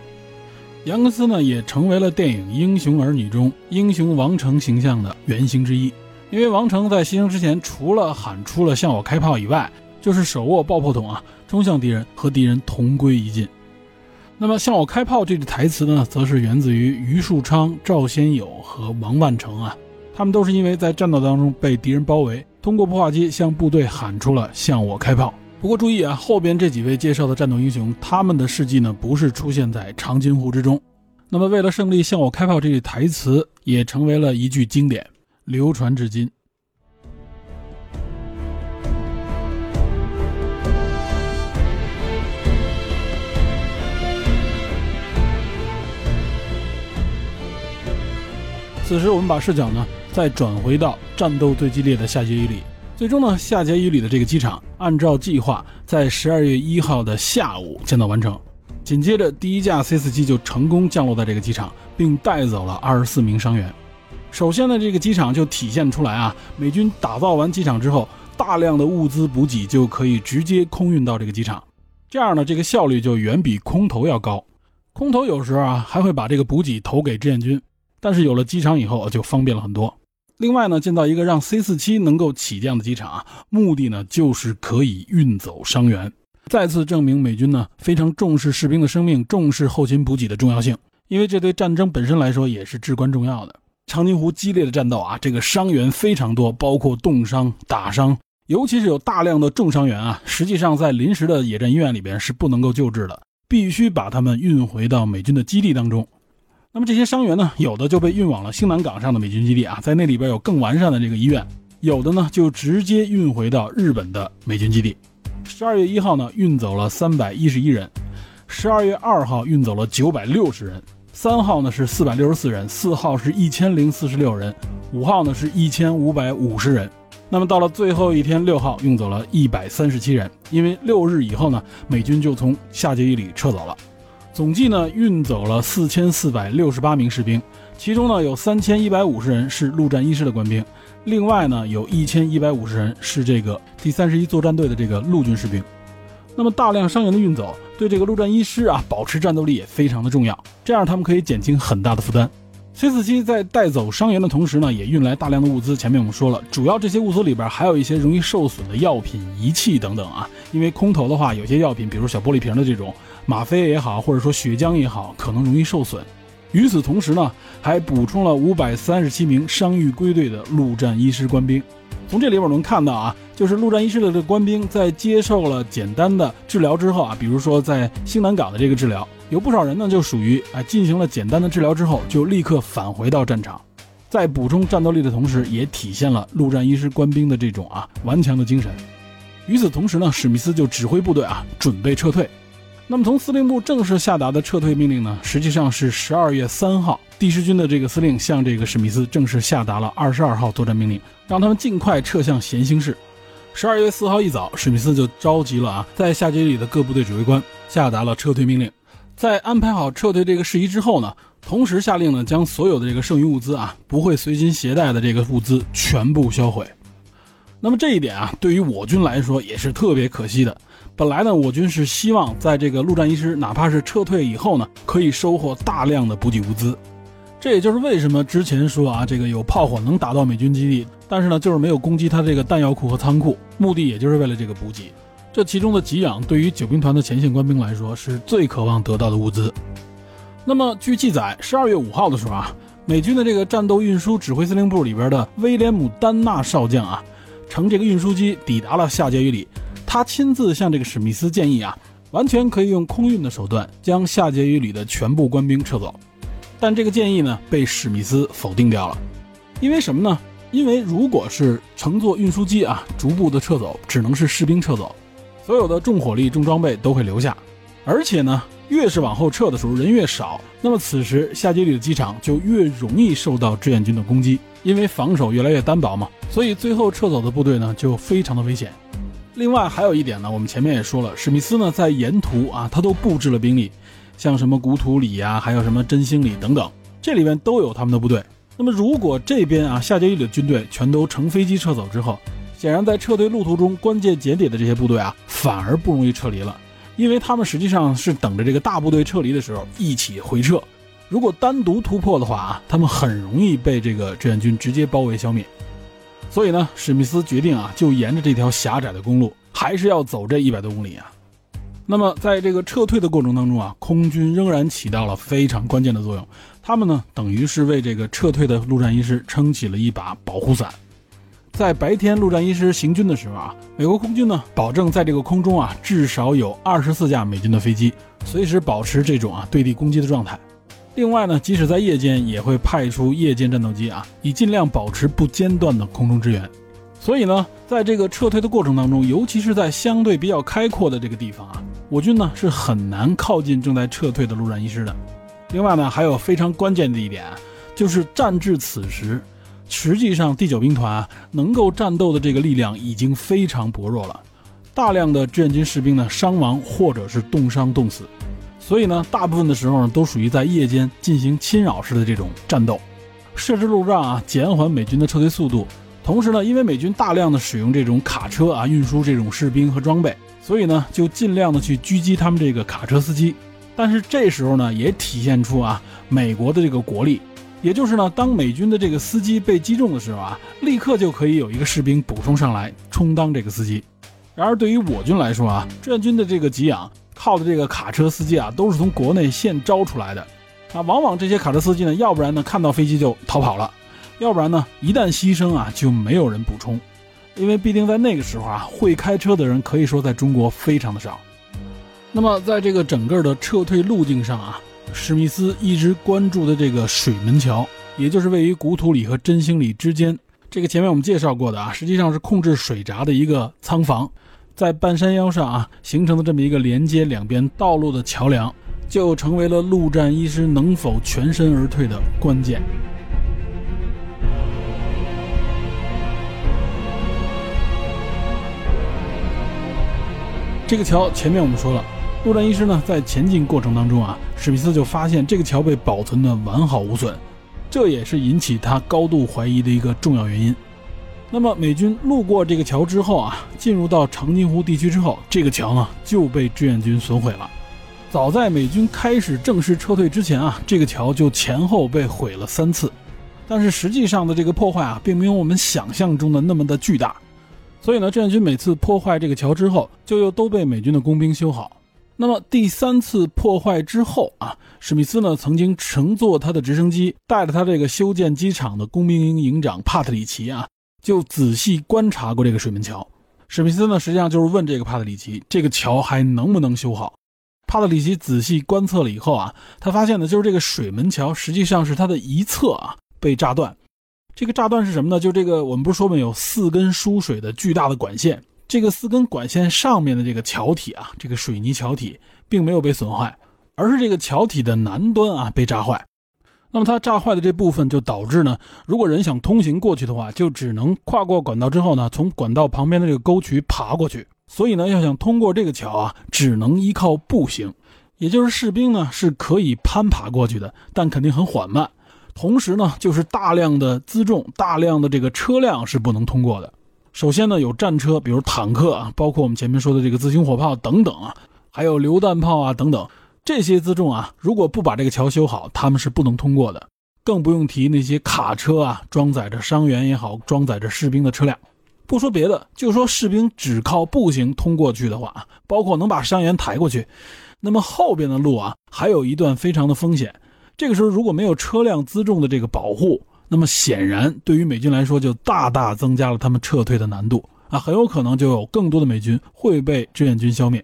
杨根思呢，也成为了电影《英雄儿女》中英雄王成形象的原型之一。因为王成在牺牲之前，除了喊出了“向我开炮”以外，就是手握爆破筒啊，冲向敌人，和敌人同归于尽。那么向我开炮这句台词呢，则是源自于余树昌、赵先友和王万成啊，他们都是因为在战斗当中被敌人包围，通过破话机向部队喊出了向我开炮。不过注意啊，后边这几位介绍的战斗英雄，他们的事迹呢，不是出现在长津湖之中。那么为了胜利向我开炮这句台词，也成为了一句经典，流传至今。此时，我们把视角呢再转回到战斗最激烈的夏杰伊里。最终呢，夏杰伊里的这个机场按照计划在十二月一号的下午建造完成。紧接着，第一架 C 四七就成功降落在这个机场，并带走了二十四名伤员。首先呢，这个机场就体现出来啊，美军打造完机场之后，大量的物资补给就可以直接空运到这个机场，这样呢，这个效率就远比空投要高。空投有时候啊，还会把这个补给投给志愿军。但是有了机场以后就方便了很多。另外呢，建造一个让 C 四七能够起降的机场啊，目的呢就是可以运走伤员，再次证明美军呢非常重视士兵的生命，重视后勤补给的重要性。因为这对战争本身来说也是至关重要的。长津湖激烈的战斗啊，这个伤员非常多，包括冻伤、打伤，尤其是有大量的重伤员啊，实际上在临时的野战医院里边是不能够救治的，必须把他们运回到美军的基地当中。那么这些伤员呢，有的就被运往了兴南港上的美军基地啊，在那里边有更完善的这个医院；有的呢就直接运回到日本的美军基地。十二月一号呢，运走了三百一十一人；十二月二号运走了九百六十人；三号呢是四百六十四人；四号是一千零四十六人；五号呢是一千五百五十人。那么到了最后一天六号，运走了一百三十七人，因为六日以后呢，美军就从下界伊里撤走了。总计呢运走了四千四百六十八名士兵，其中呢有三千一百五十人是陆战一师的官兵，另外呢有一千一百五十人是这个第三十一作战队的这个陆军士兵。那么大量伤员的运走，对这个陆战一师啊保持战斗力也非常的重要，这样他们可以减轻很大的负担。C 四七在带走伤员的同时呢，也运来大量的物资。前面我们说了，主要这些物资里边还有一些容易受损的药品、仪器等等啊，因为空投的话，有些药品，比如小玻璃瓶的这种。吗啡也好，或者说血浆也好，可能容易受损。与此同时呢，还补充了五百三十七名伤愈归队的陆战医师官兵。从这里边能看到啊，就是陆战医师的这官兵在接受了简单的治疗之后啊，比如说在兴南港的这个治疗，有不少人呢就属于啊进行了简单的治疗之后就立刻返回到战场，在补充战斗力的同时，也体现了陆战一师官兵的这种啊顽强的精神。与此同时呢，史密斯就指挥部队啊准备撤退。那么，从司令部正式下达的撤退命令呢，实际上是十二月三号，第十军的这个司令向这个史密斯正式下达了二十二号作战命令，让他们尽快撤向咸兴市。十二月四号一早，史密斯就召集了啊，在下街里的各部队指挥官，下达了撤退命令。在安排好撤退这个事宜之后呢，同时下令呢，将所有的这个剩余物资啊，不会随身携带的这个物资全部销毁。那么这一点啊，对于我军来说也是特别可惜的。本来呢，我军是希望在这个陆战一师哪怕是撤退以后呢，可以收获大量的补给物资。这也就是为什么之前说啊，这个有炮火能打到美军基地，但是呢，就是没有攻击他这个弹药库和仓库，目的也就是为了这个补给。这其中的给养，对于九兵团的前线官兵来说，是最渴望得到的物资。那么据记载，十二月五号的时候啊，美军的这个战斗运输指挥司令部里边的威廉姆·丹纳少将啊，乘这个运输机抵达了下碣隅里。他亲自向这个史密斯建议啊，完全可以用空运的手段将夏杰伊里的全部官兵撤走。但这个建议呢，被史密斯否定掉了。因为什么呢？因为如果是乘坐运输机啊，逐步的撤走，只能是士兵撤走，所有的重火力、重装备都会留下。而且呢，越是往后撤的时候，人越少，那么此时夏杰里的机场就越容易受到志愿军的攻击，因为防守越来越单薄嘛。所以最后撤走的部队呢，就非常的危险。另外还有一点呢，我们前面也说了，史密斯呢在沿途啊，他都布置了兵力，像什么古土里呀，还有什么真兴里等等，这里面都有他们的部队。那么如果这边啊夏杰伊里的军队全都乘飞机撤走之后，显然在撤退路途中关键节点的这些部队啊，反而不容易撤离了，因为他们实际上是等着这个大部队撤离的时候一起回撤。如果单独突破的话啊，他们很容易被这个志愿军直接包围消灭。所以呢，史密斯决定啊，就沿着这条狭窄的公路，还是要走这一百多公里啊。那么在这个撤退的过程当中啊，空军仍然起到了非常关键的作用。他们呢，等于是为这个撤退的陆战一师撑起了一把保护伞。在白天陆战一师行军的时候啊，美国空军呢，保证在这个空中啊，至少有二十四架美军的飞机，随时保持这种啊对地攻击的状态。另外呢，即使在夜间，也会派出夜间战斗机啊，以尽量保持不间断的空中支援。所以呢，在这个撤退的过程当中，尤其是在相对比较开阔的这个地方啊，我军呢是很难靠近正在撤退的陆战一师的。另外呢，还有非常关键的一点，就是战至此时，实际上第九兵团啊能够战斗的这个力量已经非常薄弱了，大量的志愿军士兵呢伤亡或者是冻伤冻死。所以呢，大部分的时候呢，都属于在夜间进行侵扰式的这种战斗，设置路障啊，减缓美军的撤退速度。同时呢，因为美军大量的使用这种卡车啊，运输这种士兵和装备，所以呢，就尽量的去狙击他们这个卡车司机。但是这时候呢，也体现出啊，美国的这个国力，也就是呢，当美军的这个司机被击中的时候啊，立刻就可以有一个士兵补充上来充当这个司机。然而对于我军来说啊，志愿军的这个给养。靠的这个卡车司机啊，都是从国内现招出来的，啊，往往这些卡车司机呢，要不然呢看到飞机就逃跑了，要不然呢一旦牺牲啊，就没有人补充，因为必定在那个时候啊，会开车的人可以说在中国非常的少。那么在这个整个的撤退路径上啊，史密斯一直关注的这个水门桥，也就是位于古土里和真兴里之间，这个前面我们介绍过的啊，实际上是控制水闸的一个仓房。在半山腰上啊，形成的这么一个连接两边道路的桥梁，就成为了陆战一师能否全身而退的关键。这个桥前面我们说了，陆战一师呢在前进过程当中啊，史密斯就发现这个桥被保存的完好无损，这也是引起他高度怀疑的一个重要原因。那么美军路过这个桥之后啊，进入到长津湖地区之后，这个桥呢就被志愿军损毁了。早在美军开始正式撤退之前啊，这个桥就前后被毁了三次。但是实际上的这个破坏啊，并没有我们想象中的那么的巨大。所以呢，志愿军每次破坏这个桥之后，就又都被美军的工兵修好。那么第三次破坏之后啊，史密斯呢曾经乘坐他的直升机，带着他这个修建机场的工兵营营长帕特里奇啊。就仔细观察过这个水门桥，史密斯呢，实际上就是问这个帕特里奇，这个桥还能不能修好？帕特里奇仔细观测了以后啊，他发现呢，就是这个水门桥实际上是它的一侧啊被炸断。这个炸断是什么呢？就这个我们不是说嘛，有四根输水的巨大的管线，这个四根管线上面的这个桥体啊，这个水泥桥体并没有被损坏，而是这个桥体的南端啊被炸坏。那么它炸坏的这部分就导致呢，如果人想通行过去的话，就只能跨过管道之后呢，从管道旁边的这个沟渠爬过去。所以呢，要想通过这个桥啊，只能依靠步行，也就是士兵呢是可以攀爬过去的，但肯定很缓慢。同时呢，就是大量的辎重、大量的这个车辆是不能通过的。首先呢，有战车，比如坦克啊，包括我们前面说的这个自行火炮等等啊，还有榴弹炮啊等等。这些辎重啊，如果不把这个桥修好，他们是不能通过的。更不用提那些卡车啊，装载着伤员也好，装载着士兵的车辆。不说别的，就说士兵只靠步行通过去的话，包括能把伤员抬过去，那么后边的路啊，还有一段非常的风险。这个时候如果没有车辆辎重的这个保护，那么显然对于美军来说就大大增加了他们撤退的难度。啊，很有可能就有更多的美军会被志愿军消灭。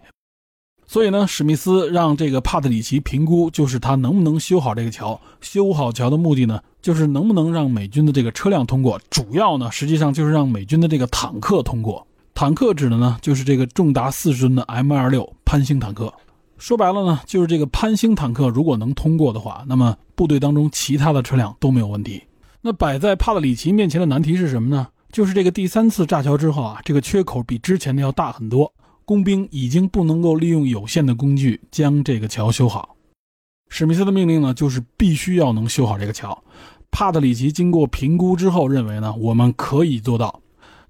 所以呢，史密斯让这个帕特里奇评估，就是他能不能修好这个桥。修好桥的目的呢，就是能不能让美军的这个车辆通过。主要呢，实际上就是让美军的这个坦克通过。坦克指的呢，就是这个重达四十吨的 M 二六潘兴坦克。说白了呢，就是这个潘兴坦克如果能通过的话，那么部队当中其他的车辆都没有问题。那摆在帕特里奇面前的难题是什么呢？就是这个第三次炸桥之后啊，这个缺口比之前的要大很多。工兵已经不能够利用有限的工具将这个桥修好。史密斯的命令呢，就是必须要能修好这个桥。帕特里奇经过评估之后认为呢，我们可以做到，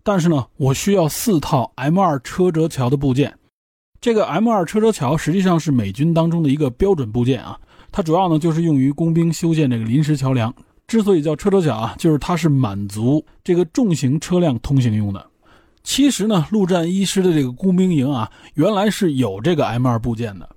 但是呢，我需要四套 M 二车辙桥的部件。这个 M 二车辙桥实际上是美军当中的一个标准部件啊，它主要呢就是用于工兵修建这个临时桥梁。之所以叫车辙桥啊，就是它是满足这个重型车辆通行用的。其实呢，陆战一师的这个工兵营啊，原来是有这个 M2 部件的，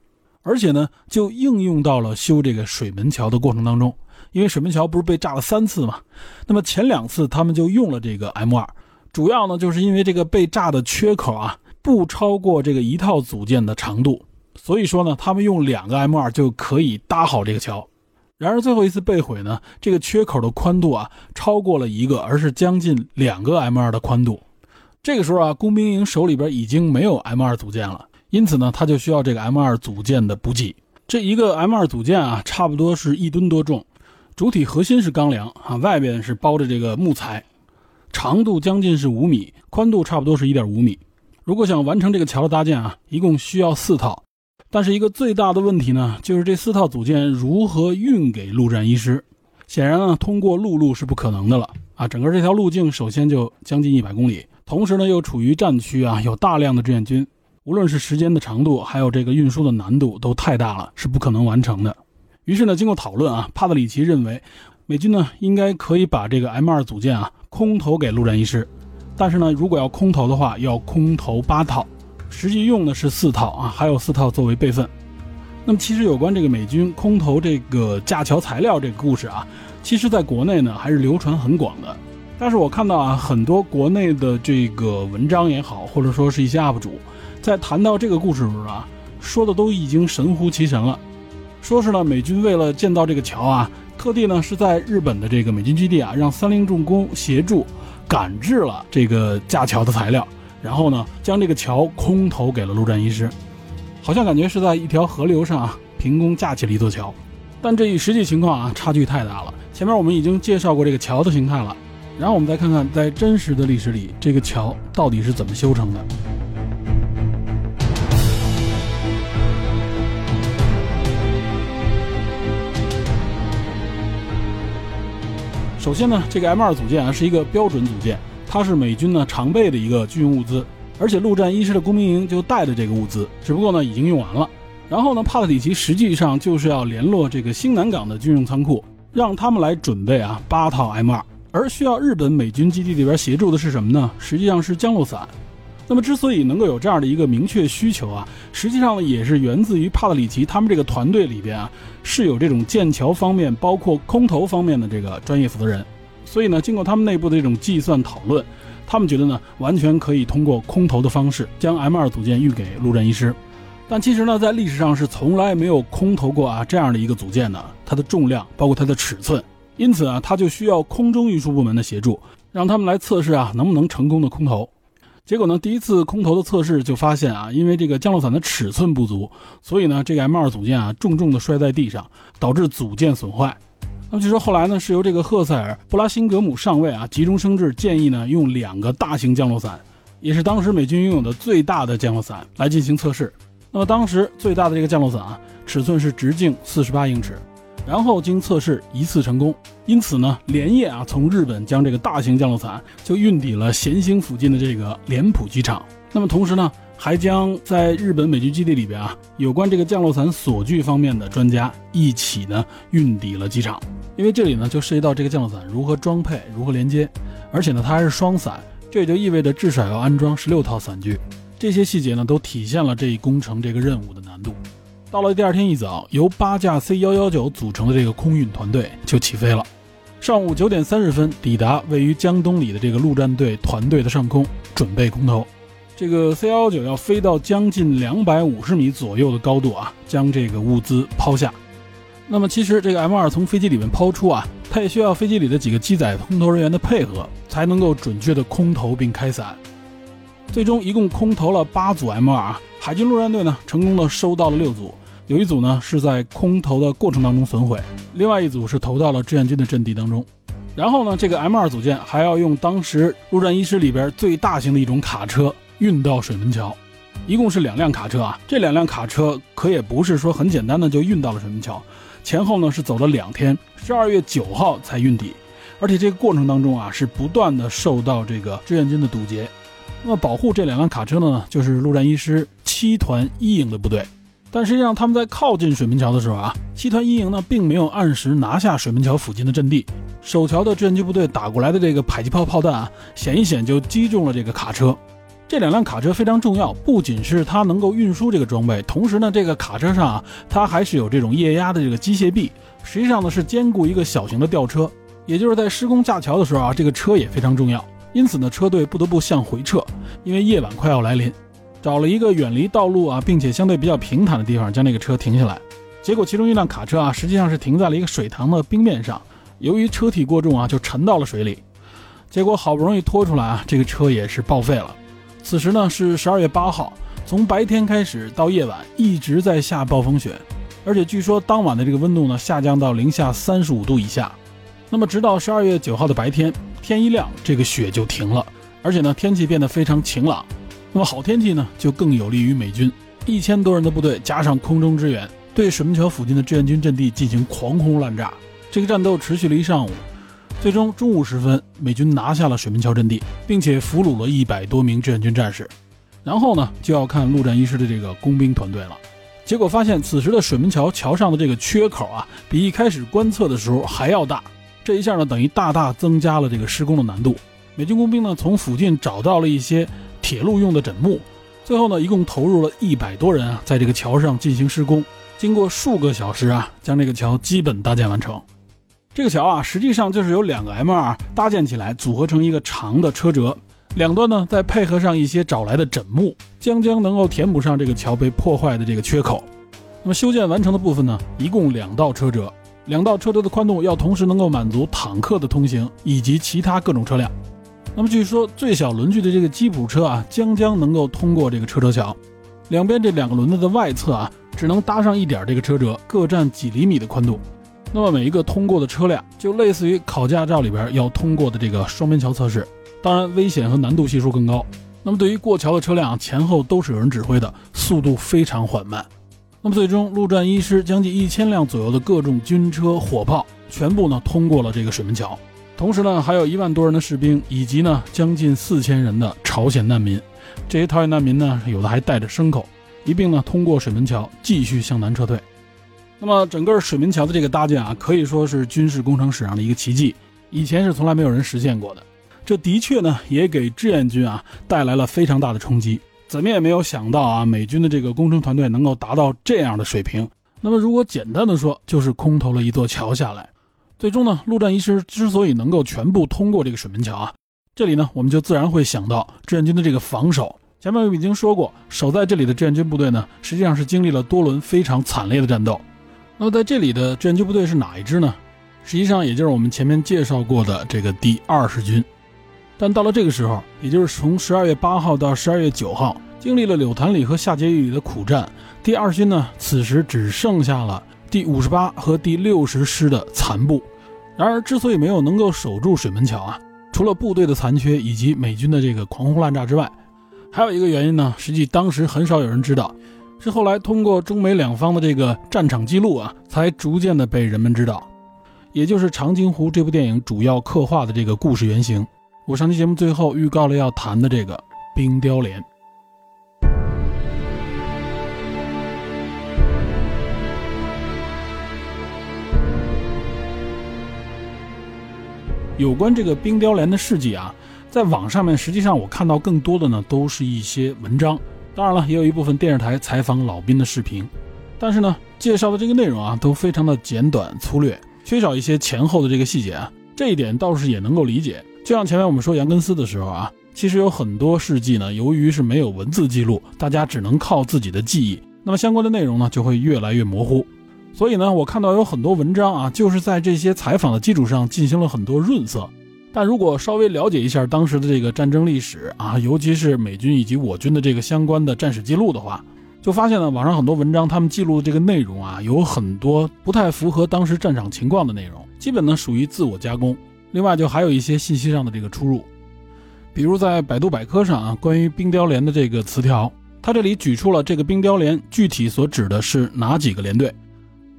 而且呢，就应用到了修这个水门桥的过程当中。因为水门桥不是被炸了三次嘛，那么前两次他们就用了这个 M2，主要呢就是因为这个被炸的缺口啊，不超过这个一套组件的长度，所以说呢，他们用两个 M2 就可以搭好这个桥。然而最后一次被毁呢，这个缺口的宽度啊，超过了一个，而是将近两个 M2 的宽度。这个时候啊，工兵营手里边已经没有 M2 组件了，因此呢，他就需要这个 M2 组件的补给。这一个 M2 组件啊，差不多是一吨多重，主体核心是钢梁啊，外边是包着这个木材，长度将近是五米，宽度差不多是一点五米。如果想完成这个桥的搭建啊，一共需要四套，但是一个最大的问题呢，就是这四套组件如何运给陆战一师？显然呢，通过陆路是不可能的了啊，整个这条路径首先就将近一百公里。同时呢，又处于战区啊，有大量的志愿军，无论是时间的长度，还有这个运输的难度都太大了，是不可能完成的。于是呢，经过讨论啊，帕特里奇认为，美军呢应该可以把这个 M2 组件啊空投给陆战一师，但是呢，如果要空投的话，要空投八套，实际用的是四套啊，还有四套作为备份。那么，其实有关这个美军空投这个架桥材料这个故事啊，其实在国内呢还是流传很广的。但是我看到啊，很多国内的这个文章也好，或者说是一些 UP 主，在谈到这个故事的时候啊，说的都已经神乎其神了。说是呢，美军为了建造这个桥啊，特地呢是在日本的这个美军基地啊，让三菱重工协助赶制了这个架桥的材料，然后呢，将这个桥空投给了陆战一师，好像感觉是在一条河流上啊，凭空架起了一座桥。但这一实际情况啊，差距太大了。前面我们已经介绍过这个桥的形态了。然后我们再看看，在真实的历史里，这个桥到底是怎么修成的？首先呢，这个 M2 组件啊是一个标准组件，它是美军呢常备的一个军用物资，而且陆战一师的工兵营就带着这个物资，只不过呢已经用完了。然后呢，帕特里奇实际上就是要联络这个新南港的军用仓库，让他们来准备啊八套 M2。而需要日本美军基地里边协助的是什么呢？实际上是降落伞。那么之所以能够有这样的一个明确需求啊，实际上呢也是源自于帕特里奇他们这个团队里边啊是有这种建桥方面，包括空投方面的这个专业负责人。所以呢，经过他们内部的这种计算讨论，他们觉得呢完全可以通过空投的方式将 M2 组件运给陆战一师。但其实呢，在历史上是从来没有空投过啊这样的一个组件的，它的重量包括它的尺寸。因此啊，它就需要空中运输部门的协助，让他们来测试啊，能不能成功的空投。结果呢，第一次空投的测试就发现啊，因为这个降落伞的尺寸不足，所以呢，这个 M2 组件啊，重重的摔在地上，导致组件损坏。那么据说后来呢，是由这个赫塞尔·布拉辛格姆上尉啊，急中生智，建议呢，用两个大型降落伞，也是当时美军拥有的最大的降落伞来进行测试。那么当时最大的这个降落伞啊，尺寸是直径四十八英尺。然后经测试一次成功，因此呢，连夜啊从日本将这个大型降落伞就运抵了咸兴附近的这个莲浦机场。那么同时呢，还将在日本美军基地里边啊有关这个降落伞锁具方面的专家一起呢运抵了机场。因为这里呢就涉及到这个降落伞如何装配、如何连接，而且呢它还是双伞，这也就意味着至少要安装十六套伞具。这些细节呢都体现了这一工程这个任务的难度。到了第二天一早，由八架 C 幺幺九组成的这个空运团队就起飞了。上午九点三十分抵达位于江东里的这个陆战队团队的上空，准备空投。这个 C 幺幺九要飞到将近两百五十米左右的高度啊，将这个物资抛下。那么其实这个 M 二从飞机里面抛出啊，它也需要飞机里的几个机载空投人员的配合，才能够准确的空投并开伞。最终一共空投了八组 M 二啊，海军陆战队呢成功的收到了六组，有一组呢是在空投的过程当中损毁，另外一组是投到了志愿军的阵地当中。然后呢，这个 M 二组件还要用当时陆战一师里边最大型的一种卡车。运到水门桥，一共是两辆卡车啊。这两辆卡车可也不是说很简单的就运到了水门桥，前后呢是走了两天，十二月九号才运抵。而且这个过程当中啊，是不断的受到这个志愿军的堵截。那么保护这两辆卡车的呢，就是陆战一师七团一营的部队。但实际上他们在靠近水门桥的时候啊，七团一营呢并没有按时拿下水门桥附近的阵地。守桥的志愿军部队打过来的这个迫击炮炮弹啊，险一险就击中了这个卡车。这两辆卡车非常重要，不仅是它能够运输这个装备，同时呢，这个卡车上啊，它还是有这种液压的这个机械臂，实际上呢是兼顾一个小型的吊车，也就是在施工架桥的时候啊，这个车也非常重要。因此呢，车队不得不向回撤，因为夜晚快要来临，找了一个远离道路啊，并且相对比较平坦的地方，将那个车停下来。结果其中一辆卡车啊，实际上是停在了一个水塘的冰面上，由于车体过重啊，就沉到了水里。结果好不容易拖出来啊，这个车也是报废了。此时呢是十二月八号，从白天开始到夜晚一直在下暴风雪，而且据说当晚的这个温度呢下降到零下三十五度以下。那么直到十二月九号的白天，天一亮，这个雪就停了，而且呢天气变得非常晴朗。那么好天气呢就更有利于美军一千多人的部队加上空中支援，对水门桥附近的志愿军阵地进行狂轰滥炸。这个战斗持续了一上午。最终中午时分，美军拿下了水门桥阵地，并且俘虏了一百多名志愿军战士。然后呢，就要看陆战一师的这个工兵团队了。结果发现，此时的水门桥桥上的这个缺口啊，比一开始观测的时候还要大。这一下呢，等于大大增加了这个施工的难度。美军工兵呢，从附近找到了一些铁路用的枕木，最后呢，一共投入了一百多人啊，在这个桥上进行施工。经过数个小时啊，将这个桥基本搭建完成。这个桥啊，实际上就是由两个 M 二搭建起来，组合成一个长的车辙，两端呢再配合上一些找来的枕木，将将能够填补上这个桥被破坏的这个缺口。那么修建完成的部分呢，一共两道车辙，两道车辙的宽度要同时能够满足坦克的通行以及其他各种车辆。那么据说最小轮距的这个吉普车啊，将将能够通过这个车辙桥。两边这两个轮子的外侧啊，只能搭上一点这个车辙，各占几厘米的宽度。那么每一个通过的车辆就类似于考驾照里边要通过的这个双边桥测试，当然危险和难度系数更高。那么对于过桥的车辆，前后都是有人指挥的，速度非常缓慢。那么最终，陆战一师将近一千辆左右的各种军车、火炮全部呢通过了这个水门桥，同时呢还有一万多人的士兵以及呢将近四千人的朝鲜难民，这些朝鲜难民呢有的还带着牲口，一并呢通过水门桥继续向南撤退。那么整个水门桥的这个搭建啊，可以说是军事工程史上的一个奇迹，以前是从来没有人实现过的。这的确呢，也给志愿军啊带来了非常大的冲击。怎么也没有想到啊，美军的这个工程团队能够达到这样的水平。那么如果简单的说，就是空投了一座桥下来。最终呢，陆战一师之所以能够全部通过这个水门桥啊，这里呢，我们就自然会想到志愿军的这个防守。前面我们已经说过，守在这里的志愿军部队呢，实际上是经历了多轮非常惨烈的战斗。那么在这里的志愿军部队是哪一支呢？实际上也就是我们前面介绍过的这个第二十军。但到了这个时候，也就是从十二月八号到十二月九号，经历了柳潭里和下碣隅里的苦战，第二军呢，此时只剩下了第五十八和第六十师的残部。然而，之所以没有能够守住水门桥啊，除了部队的残缺以及美军的这个狂轰滥炸之外，还有一个原因呢，实际当时很少有人知道。是后来通过中美两方的这个战场记录啊，才逐渐的被人们知道，也就是《长津湖》这部电影主要刻画的这个故事原型。我上期节目最后预告了要谈的这个冰雕连。有关这个冰雕连的事迹啊，在网上面实际上我看到更多的呢，都是一些文章。当然了，也有一部分电视台采访老兵的视频，但是呢，介绍的这个内容啊，都非常的简短粗略，缺少一些前后的这个细节啊。这一点倒是也能够理解。就像前面我们说杨根思的时候啊，其实有很多事迹呢，由于是没有文字记录，大家只能靠自己的记忆，那么相关的内容呢就会越来越模糊。所以呢，我看到有很多文章啊，就是在这些采访的基础上进行了很多润色。但如果稍微了解一下当时的这个战争历史啊，尤其是美军以及我军的这个相关的战史记录的话，就发现了网上很多文章他们记录的这个内容啊，有很多不太符合当时战场情况的内容，基本呢属于自我加工。另外，就还有一些信息上的这个出入，比如在百度百科上啊，关于冰雕连的这个词条，它这里举出了这个冰雕连具体所指的是哪几个连队。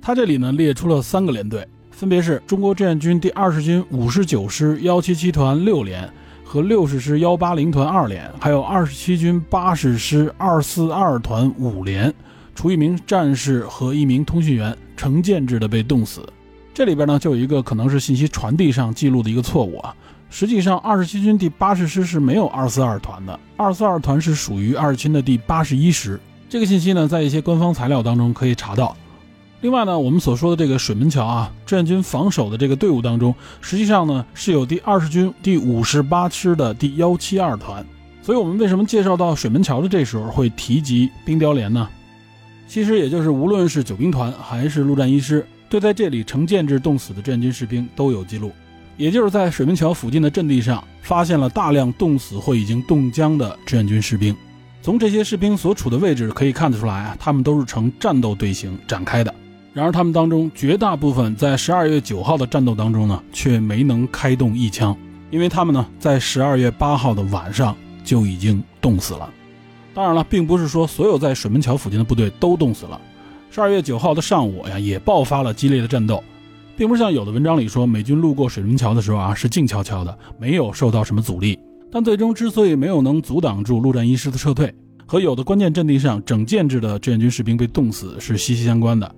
他这里呢列出了三个连队，分别是中国志愿军第二十军五十九师幺七七团六连和六十师幺八零团二连，还有二十七军八十师二四二团五连，除一名战士和一名通讯员成建制的被冻死。这里边呢就有一个可能是信息传递上记录的一个错误啊，实际上二十七军第八十师是没有二四二团的，二四二团是属于二十七军的第八十一师。这个信息呢在一些官方材料当中可以查到。另外呢，我们所说的这个水门桥啊，志愿军防守的这个队伍当中，实际上呢是有第二十军第五十八师的第幺七二团。所以，我们为什么介绍到水门桥的这时候会提及冰雕连呢？其实也就是无论是九兵团还是陆战一师，对在这里成建制冻死的志愿军士兵都有记录。也就是在水门桥附近的阵地上，发现了大量冻死或已经冻僵的志愿军士兵。从这些士兵所处的位置可以看得出来啊，他们都是呈战斗队形展开的。然而，他们当中绝大部分在十二月九号的战斗当中呢，却没能开动一枪，因为他们呢在十二月八号的晚上就已经冻死了。当然了，并不是说所有在水门桥附近的部队都冻死了。十二月九号的上午呀，也爆发了激烈的战斗，并不是像有的文章里说，美军路过水门桥的时候啊是静悄悄的，没有受到什么阻力。但最终之所以没有能阻挡住陆战一师的撤退，和有的关键阵地上整建制的志愿军士兵被冻死是息息相关的。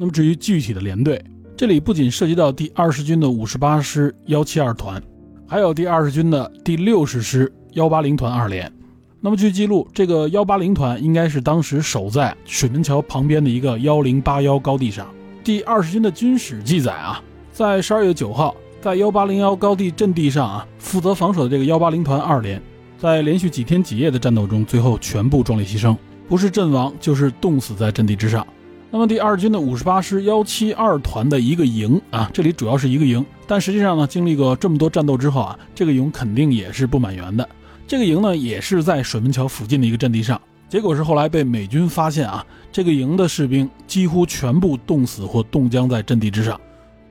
那么至于具体的连队，这里不仅涉及到第二十军的五十八师幺七二团，还有第二十军的第六十师幺八零团二连。那么据记录，这个幺八零团应该是当时守在水门桥旁边的一个幺零八幺高地上。第二十军的军史记载啊，在十二月九号，在幺八零幺高地阵地上啊，负责防守的这个幺八零团二连，在连续几天几夜的战斗中，最后全部壮烈牺牲，不是阵亡就是冻死在阵地之上。那么第二军的五十八师幺七二团的一个营啊，这里主要是一个营，但实际上呢，经历过这么多战斗之后啊，这个营肯定也是不满员的。这个营呢，也是在水门桥附近的一个阵地上，结果是后来被美军发现啊，这个营的士兵几乎全部冻死或冻僵在阵地之上。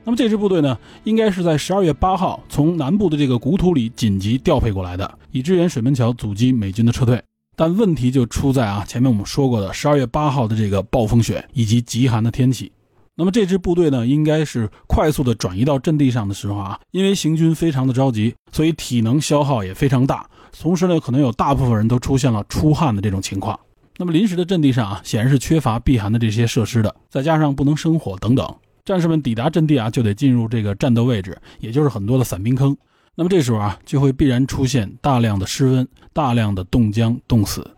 那么这支部队呢，应该是在十二月八号从南部的这个古土里紧急调配过来的，以支援水门桥阻击美军的撤退。但问题就出在啊，前面我们说过的十二月八号的这个暴风雪以及极寒的天气。那么这支部队呢，应该是快速的转移到阵地上的时候啊，因为行军非常的着急，所以体能消耗也非常大。同时呢，可能有大部分人都出现了出汗的这种情况。那么临时的阵地上啊，显然是缺乏避寒的这些设施的，再加上不能生火等等，战士们抵达阵地啊，就得进入这个战斗位置，也就是很多的散兵坑。那么这时候啊，就会必然出现大量的失温、大量的冻僵、冻死。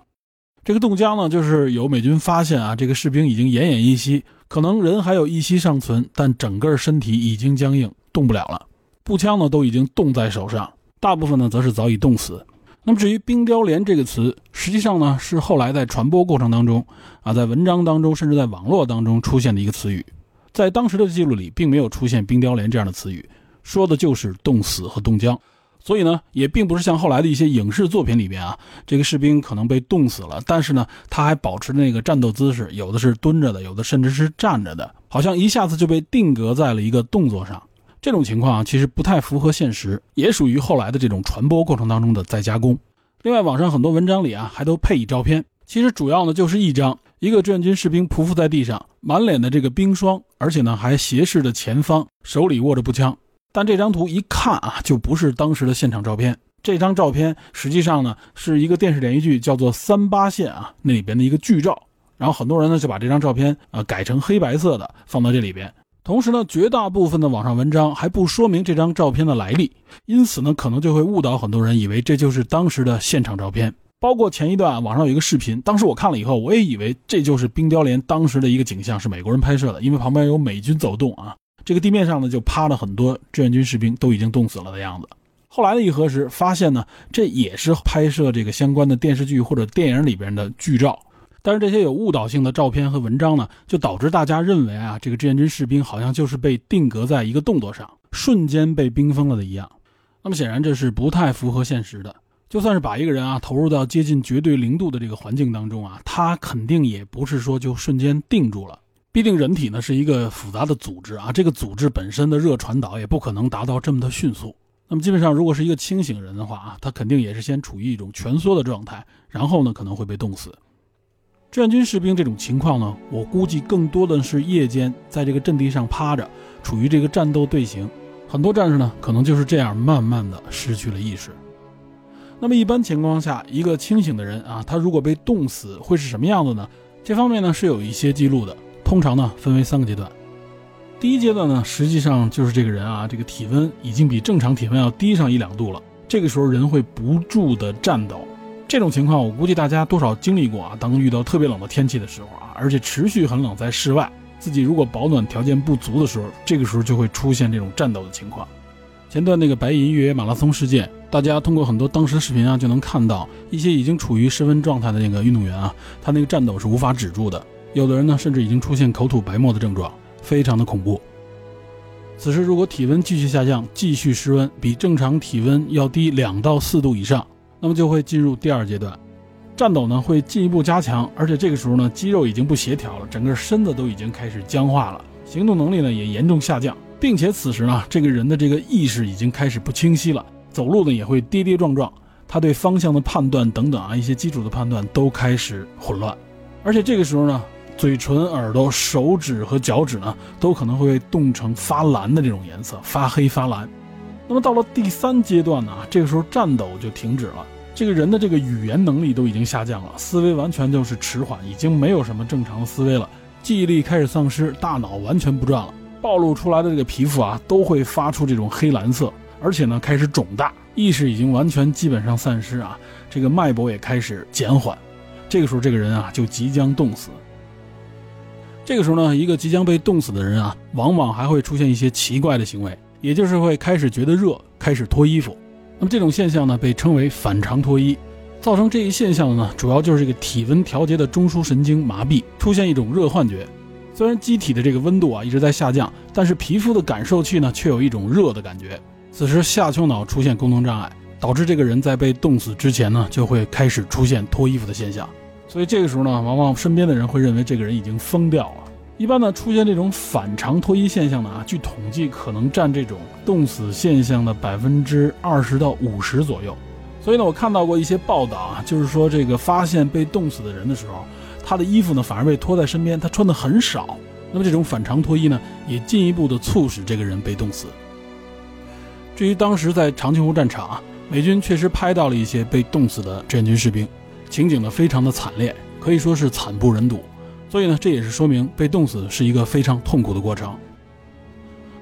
这个冻僵呢，就是有美军发现啊，这个士兵已经奄奄一息，可能人还有一息尚存，但整个身体已经僵硬，动不了了。步枪呢，都已经冻在手上，大部分呢，则是早已冻死。那么至于“冰雕连”这个词，实际上呢，是后来在传播过程当中啊，在文章当中，甚至在网络当中出现的一个词语，在当时的记录里，并没有出现“冰雕连”这样的词语。说的就是冻死和冻僵，所以呢，也并不是像后来的一些影视作品里边啊，这个士兵可能被冻死了，但是呢，他还保持那个战斗姿势，有的是蹲着的，有的甚至是站着的，好像一下子就被定格在了一个动作上。这种情况，其实不太符合现实，也属于后来的这种传播过程当中的再加工。另外，网上很多文章里啊，还都配以照片，其实主要呢就是一张一个志愿军士兵匍匐在地上，满脸的这个冰霜，而且呢还斜视着前方，手里握着步枪。但这张图一看啊，就不是当时的现场照片。这张照片实际上呢，是一个电视连续剧叫做《三八线》啊那里边的一个剧照。然后很多人呢就把这张照片啊改成黑白色的放到这里边。同时呢，绝大部分的网上文章还不说明这张照片的来历，因此呢，可能就会误导很多人以为这就是当时的现场照片。包括前一段网上有一个视频，当时我看了以后，我也以为这就是冰雕连当时的一个景象，是美国人拍摄的，因为旁边有美军走动啊。这个地面上呢就趴了很多志愿军士兵，都已经冻死了的样子。后来呢一核实，发现呢这也是拍摄这个相关的电视剧或者电影里边的剧照。但是这些有误导性的照片和文章呢，就导致大家认为啊，这个志愿军士兵好像就是被定格在一个动作上，瞬间被冰封了的一样。那么显然这是不太符合现实的。就算是把一个人啊投入到接近绝对零度的这个环境当中啊，他肯定也不是说就瞬间定住了。毕竟人体呢是一个复杂的组织啊，这个组织本身的热传导也不可能达到这么的迅速。那么基本上，如果是一个清醒人的话啊，他肯定也是先处于一种蜷缩的状态，然后呢可能会被冻死。志愿军士兵这种情况呢，我估计更多的是夜间在这个阵地上趴着，处于这个战斗队形。很多战士呢，可能就是这样慢慢的失去了意识。那么一般情况下，一个清醒的人啊，他如果被冻死会是什么样子呢？这方面呢是有一些记录的，通常呢分为三个阶段。第一阶段呢，实际上就是这个人啊，这个体温已经比正常体温要低上一两度了，这个时候人会不住的颤抖。这种情况，我估计大家多少经历过啊。当遇到特别冷的天气的时候啊，而且持续很冷，在室外，自己如果保暖条件不足的时候，这个时候就会出现这种战斗的情况。前段那个白银越野马拉松事件，大家通过很多当时的视频啊，就能看到一些已经处于失温状态的那个运动员啊，他那个战斗是无法止住的。有的人呢，甚至已经出现口吐白沫的症状，非常的恐怖。此时如果体温继续下降，继续失温，比正常体温要低两到四度以上。那么就会进入第二阶段，战斗呢会进一步加强，而且这个时候呢肌肉已经不协调了，整个身子都已经开始僵化了，行动能力呢也严重下降，并且此时呢这个人的这个意识已经开始不清晰了，走路呢也会跌跌撞撞，他对方向的判断等等啊一些基础的判断都开始混乱，而且这个时候呢嘴唇、耳朵、手指和脚趾呢都可能会冻成发蓝的这种颜色，发黑发蓝。那么到了第三阶段呢，这个时候战斗就停止了。这个人的这个语言能力都已经下降了，思维完全就是迟缓，已经没有什么正常的思维了，记忆力开始丧失，大脑完全不转了。暴露出来的这个皮肤啊，都会发出这种黑蓝色，而且呢开始肿大，意识已经完全基本上丧失啊，这个脉搏也开始减缓。这个时候这个人啊就即将冻死。这个时候呢，一个即将被冻死的人啊，往往还会出现一些奇怪的行为，也就是会开始觉得热，开始脱衣服。那么这种现象呢，被称为反常脱衣。造成这一现象的呢，主要就是这个体温调节的中枢神经麻痹，出现一种热幻觉。虽然机体的这个温度啊一直在下降，但是皮肤的感受器呢却有一种热的感觉。此时下丘脑出现功能障碍，导致这个人在被冻死之前呢，就会开始出现脱衣服的现象。所以这个时候呢，往往身边的人会认为这个人已经疯掉了。一般呢，出现这种反常脱衣现象的啊，据统计可能占这种冻死现象的百分之二十到五十左右。所以呢，我看到过一些报道啊，就是说这个发现被冻死的人的时候，他的衣服呢反而被拖在身边，他穿的很少。那么这种反常脱衣呢，也进一步的促使这个人被冻死。至于当时在长津湖战场啊，美军确实拍到了一些被冻死的志愿军士兵，情景呢非常的惨烈，可以说是惨不忍睹。所以呢，这也是说明被冻死是一个非常痛苦的过程。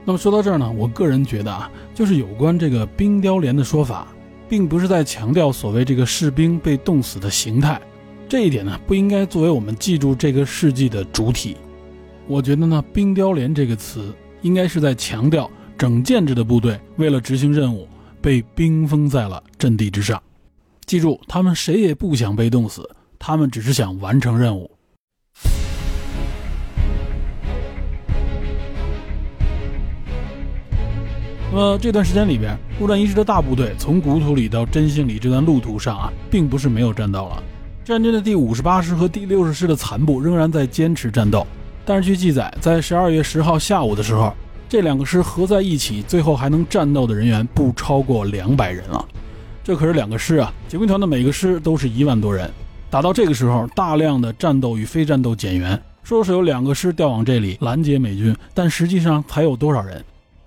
那么说到这儿呢，我个人觉得啊，就是有关这个冰雕连的说法，并不是在强调所谓这个士兵被冻死的形态，这一点呢，不应该作为我们记住这个事迹的主体。我觉得呢，冰雕连这个词应该是在强调整建制的部队为了执行任务被冰封在了阵地之上。记住，他们谁也不想被冻死，他们只是想完成任务。那么这段时间里边，陆战一师的大部队从古土里到真兴里这段路途上啊，并不是没有战斗了。战军的第五十八师和第六十师的残部仍然在坚持战斗，但是据记载，在十二月十号下午的时候，这两个师合在一起，最后还能战斗的人员不超过两百人了。这可是两个师啊！警卫团的每个师都是一万多人。打到这个时候，大量的战斗与非战斗减员，说是有两个师调往这里拦截美军，但实际上才有多少人？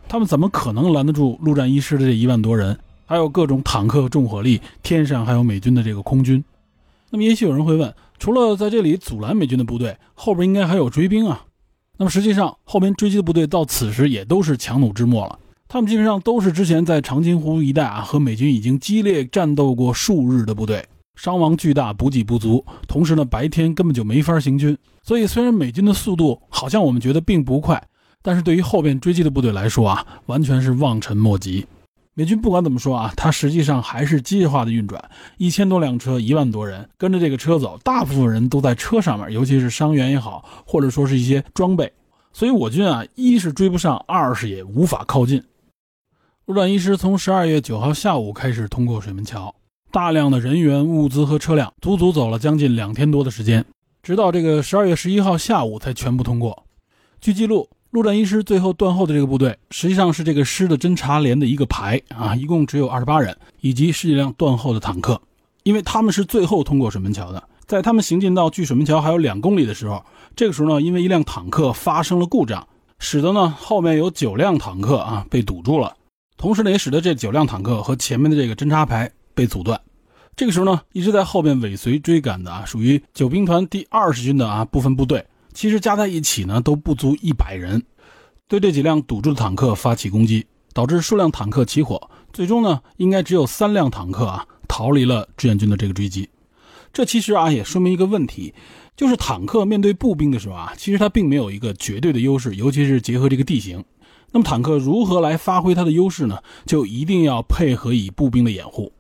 他们怎么可能拦得住陆战一师的这一万多人？还有各种坦克、重火力，天上还有美军的这个空军。那么也许有人会问，除了在这里阻拦美军的部队，后边应该还有追兵啊？那么实际上，后边追击的部队到此时也都是强弩之末了。他们基本上都是之前在长津湖一带啊和美军已经激烈战斗过数日的部队，伤亡巨大，补给不足，同时呢白天根本就没法行军。所以虽然美军的速度好像我们觉得并不快。但是对于后边追击的部队来说啊，完全是望尘莫及。美军不管怎么说啊，他实际上还是机械化的运转，一千多辆车，一万多人跟着这个车走，大部分人都在车上面，尤其是伤员也好，或者说是一些装备，所以我军啊，一是追不上，二是也无法靠近。陆战一师从十二月九号下午开始通过水门桥，大量的人员、物资和车辆，足足走了将近两天多的时间，直到这个十二月十一号下午才全部通过。据记录。陆战一师最后断后的这个部队，实际上是这个师的侦察连的一个排啊，一共只有二十八人，以及十几辆断后的坦克，因为他们是最后通过水门桥的。在他们行进到距水门桥还有两公里的时候，这个时候呢，因为一辆坦克发生了故障，使得呢后面有九辆坦克啊被堵住了，同时呢也使得这九辆坦克和前面的这个侦察排被阻断。这个时候呢，一直在后面尾随追赶的啊，属于九兵团第二十军的啊部分部队。其实加在一起呢都不足一百人，对这几辆堵住的坦克发起攻击，导致数辆坦克起火。最终呢，应该只有三辆坦克啊逃离了志愿军的这个追击。这其实啊也说明一个问题，就是坦克面对步兵的时候啊，其实它并没有一个绝对的优势，尤其是结合这个地形。那么坦克如何来发挥它的优势呢？就一定要配合以步兵的掩护，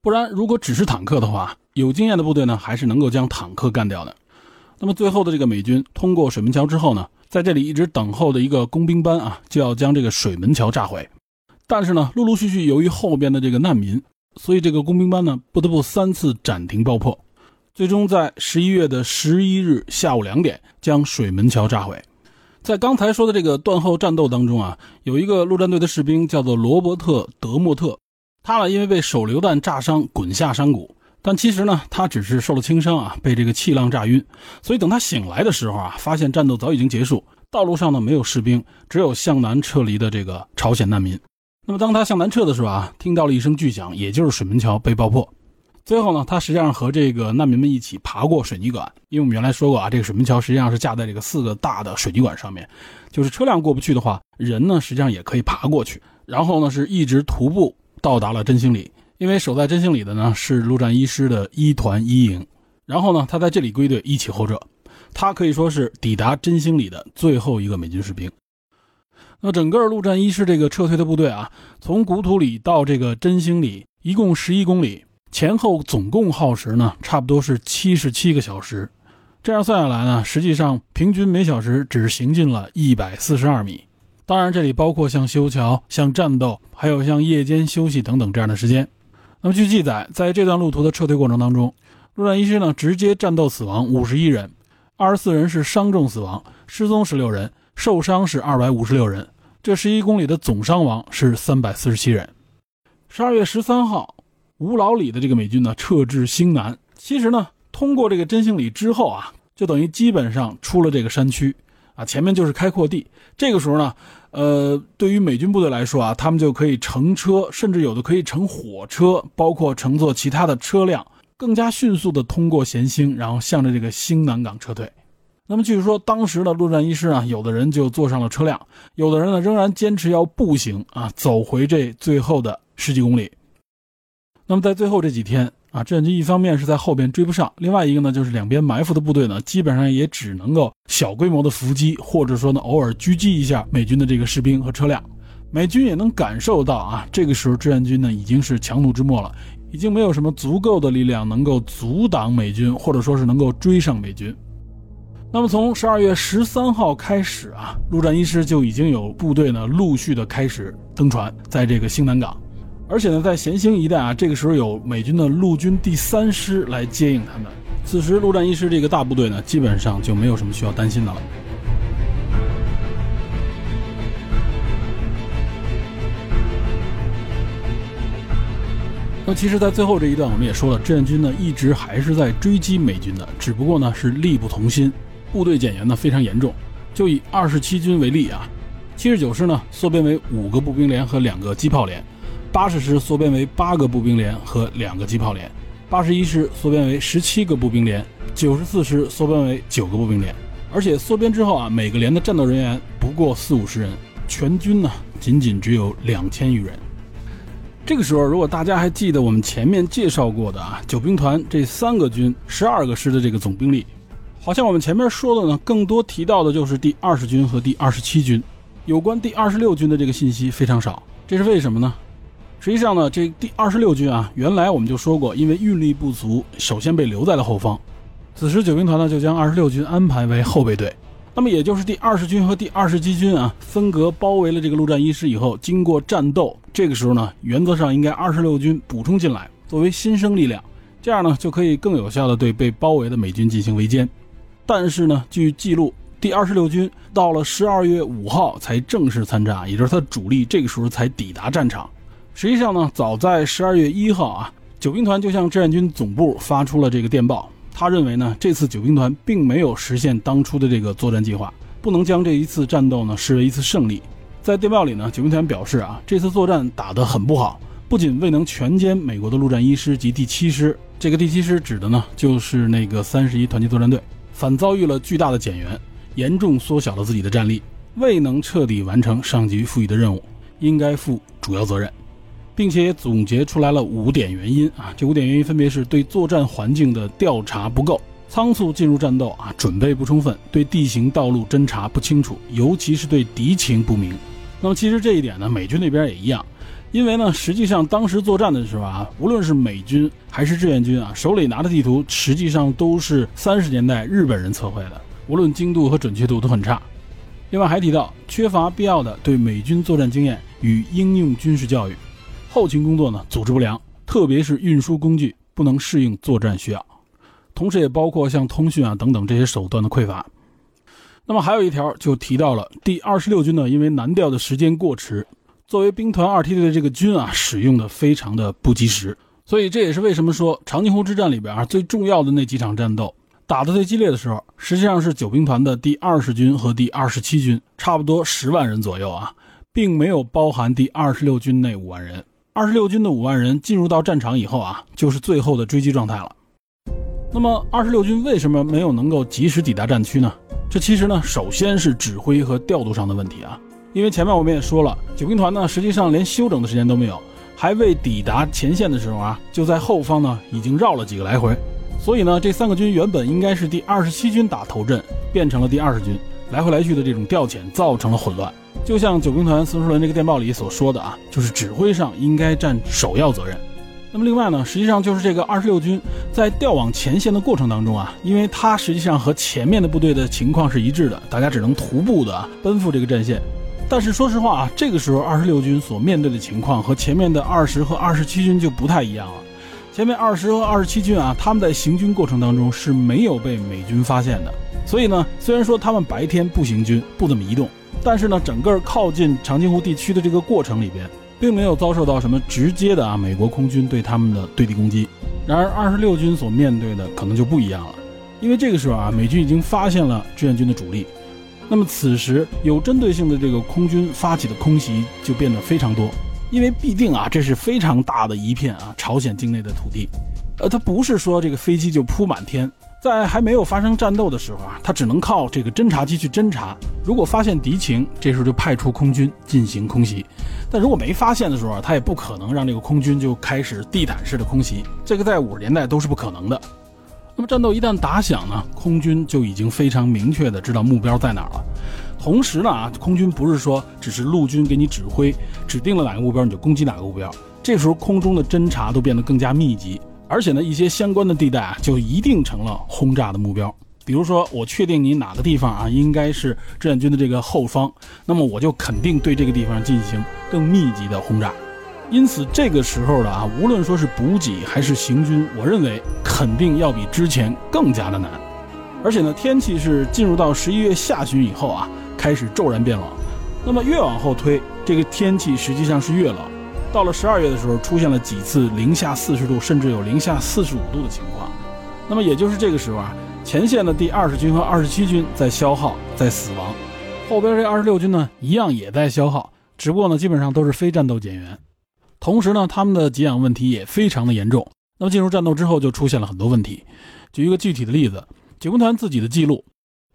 不然如果只是坦克的话，有经验的部队呢还是能够将坦克干掉的。那么最后的这个美军通过水门桥之后呢，在这里一直等候的一个工兵班啊，就要将这个水门桥炸毁。但是呢，陆陆续续由于后边的这个难民，所以这个工兵班呢不得不三次暂停爆破，最终在十一月的十一日下午两点将水门桥炸毁。在刚才说的这个断后战斗当中啊，有一个陆战队的士兵叫做罗伯特·德莫特，他呢因为被手榴弹炸伤滚下山谷。但其实呢，他只是受了轻伤啊，被这个气浪炸晕。所以等他醒来的时候啊，发现战斗早已经结束，道路上呢没有士兵，只有向南撤离的这个朝鲜难民。那么当他向南撤的时候啊，听到了一声巨响，也就是水门桥被爆破。最后呢，他实际上和这个难民们一起爬过水泥管，因为我们原来说过啊，这个水门桥实际上是架在这个四个大的水泥管上面，就是车辆过不去的话，人呢实际上也可以爬过去。然后呢，是一直徒步到达了真兴里。因为守在真兴里的呢是陆战一师的一团一营，然后呢他在这里归队一起后撤，他可以说是抵达真兴里的最后一个美军士兵。那整个陆战一师这个撤退的部队啊，从古土里到这个真兴里一共十一公里，前后总共耗时呢差不多是七十七个小时，这样算下来呢，实际上平均每小时只行进了一百四十二米。当然这里包括像修桥、像战斗，还有像夜间休息等等这样的时间。那么据记载，在这段路途的撤退过程当中，陆战一师呢直接战斗死亡五十一人，二十四人是伤重死亡，失踪十六人，受伤是二百五十六人。这十一公里的总伤亡是三百四十七人。十二月十三号，吴老李的这个美军呢撤至兴南。其实呢，通过这个真兴里之后啊，就等于基本上出了这个山区啊，前面就是开阔地。这个时候呢。呃，对于美军部队来说啊，他们就可以乘车，甚至有的可以乘火车，包括乘坐其他的车辆，更加迅速地通过咸兴，然后向着这个兴南港撤退。那么，据说当时的陆战一师啊，有的人就坐上了车辆，有的人呢仍然坚持要步行啊，走回这最后的十几公里。那么，在最后这几天。啊，志愿军一方面是在后边追不上，另外一个呢，就是两边埋伏的部队呢，基本上也只能够小规模的伏击，或者说呢，偶尔狙击一下美军的这个士兵和车辆。美军也能感受到啊，这个时候志愿军呢已经是强弩之末了，已经没有什么足够的力量能够阻挡美军，或者说是能够追上美军。那么从十二月十三号开始啊，陆战一师就已经有部队呢陆续的开始登船，在这个兴南港。而且呢，在咸兴一带啊，这个时候有美军的陆军第三师来接应他们。此时，陆战一师这个大部队呢，基本上就没有什么需要担心的了。那其实，在最后这一段，我们也说了，志愿军呢一直还是在追击美军的，只不过呢是力不从心，部队减员呢非常严重。就以二十七军为例啊，七十九师呢缩编为五个步兵连和两个机炮连。八十师缩编为八个步兵连和两个机炮连，八十一师缩编为十七个步兵连，九十四师缩编为九个步兵连。而且缩编之后啊，每个连的战斗人员不过四五十人，全军呢仅仅只有两千余人。这个时候，如果大家还记得我们前面介绍过的啊，九兵团这三个军十二个师的这个总兵力，好像我们前面说的呢，更多提到的就是第二十军和第二十七军。有关第二十六军的这个信息非常少，这是为什么呢？实际上呢，这第二十六军啊，原来我们就说过，因为运力不足，首先被留在了后方。此时九兵团呢，就将二十六军安排为后备队。那么也就是第二十军和第二十七军啊，分隔包围了这个陆战一师以后，经过战斗，这个时候呢，原则上应该二十六军补充进来，作为新生力量，这样呢，就可以更有效的对被包围的美军进行围歼。但是呢，据记录，第二十六军到了十二月五号才正式参战，也就是他主力这个时候才抵达战场。实际上呢，早在十二月一号啊，九兵团就向志愿军总部发出了这个电报。他认为呢，这次九兵团并没有实现当初的这个作战计划，不能将这一次战斗呢视为一次胜利。在电报里呢，九兵团表示啊，这次作战打得很不好，不仅未能全歼美国的陆战一师及第七师，这个第七师指的呢就是那个三十一团级作战队，反遭遇了巨大的减员，严重缩小了自己的战力，未能彻底完成上级赋予的任务，应该负主要责任。并且也总结出来了五点原因啊，这五点原因分别是对作战环境的调查不够，仓促进入战斗啊，准备不充分，对地形道路侦查不清楚，尤其是对敌情不明。那么其实这一点呢，美军那边也一样，因为呢，实际上当时作战的时候啊，无论是美军还是志愿军啊，手里拿的地图实际上都是三十年代日本人测绘的，无论精度和准确度都很差。另外还提到缺乏必要的对美军作战经验与应用军事教育。后勤工作呢，组织不良，特别是运输工具不能适应作战需要，同时也包括像通讯啊等等这些手段的匮乏。那么还有一条就提到了第二十六军呢，因为南调的时间过迟，作为兵团二梯队的这个军啊，使用的非常的不及时，所以这也是为什么说长津湖之战里边啊最重要的那几场战斗打的最激烈的时候，实际上是九兵团的第二十军和第二十七军，差不多十万人左右啊，并没有包含第二十六军那五万人。二十六军的五万人进入到战场以后啊，就是最后的追击状态了。那么二十六军为什么没有能够及时抵达战区呢？这其实呢，首先是指挥和调度上的问题啊。因为前面我们也说了，九兵团呢实际上连休整的时间都没有，还未抵达前线的时候啊，就在后方呢已经绕了几个来回。所以呢，这三个军原本应该是第二十七军打头阵，变成了第二十军，来回来去的这种调遣造成了混乱。就像九兵团孙书伦这个电报里所说的啊，就是指挥上应该占首要责任。那么另外呢，实际上就是这个二十六军在调往前线的过程当中啊，因为它实际上和前面的部队的情况是一致的，大家只能徒步的奔赴这个战线。但是说实话啊，这个时候二十六军所面对的情况和前面的二十和二十七军就不太一样了。前面二十和二十七军啊，他们在行军过程当中是没有被美军发现的，所以呢，虽然说他们白天不行军，不怎么移动。但是呢，整个靠近长津湖地区的这个过程里边，并没有遭受到什么直接的啊美国空军对他们的对地攻击。然而，二十六军所面对的可能就不一样了，因为这个时候啊，美军已经发现了志愿军的主力，那么此时有针对性的这个空军发起的空袭就变得非常多，因为必定啊，这是非常大的一片啊朝鲜境内的土地，呃，它不是说这个飞机就铺满天。在还没有发生战斗的时候啊，他只能靠这个侦察机去侦察。如果发现敌情，这时候就派出空军进行空袭。但如果没发现的时候啊，他也不可能让这个空军就开始地毯式的空袭。这个在五十年代都是不可能的。那么战斗一旦打响呢，空军就已经非常明确的知道目标在哪了。同时呢啊，空军不是说只是陆军给你指挥，指定了哪个目标你就攻击哪个目标。这时候空中的侦察都变得更加密集。而且呢，一些相关的地带啊，就一定成了轰炸的目标。比如说，我确定你哪个地方啊，应该是志愿军的这个后方，那么我就肯定对这个地方进行更密集的轰炸。因此，这个时候的啊，无论说是补给还是行军，我认为肯定要比之前更加的难。而且呢，天气是进入到十一月下旬以后啊，开始骤然变冷。那么越往后推，这个天气实际上是越冷。到了十二月的时候，出现了几次零下四十度，甚至有零下四十五度的情况。那么也就是这个时候啊，前线的第二十军和二十七军在消耗，在死亡；后边这二十六军呢，一样也在消耗，只不过呢，基本上都是非战斗减员。同时呢，他们的给养问题也非常的严重。那么进入战斗之后，就出现了很多问题。举一个具体的例子，九兵团自己的记录，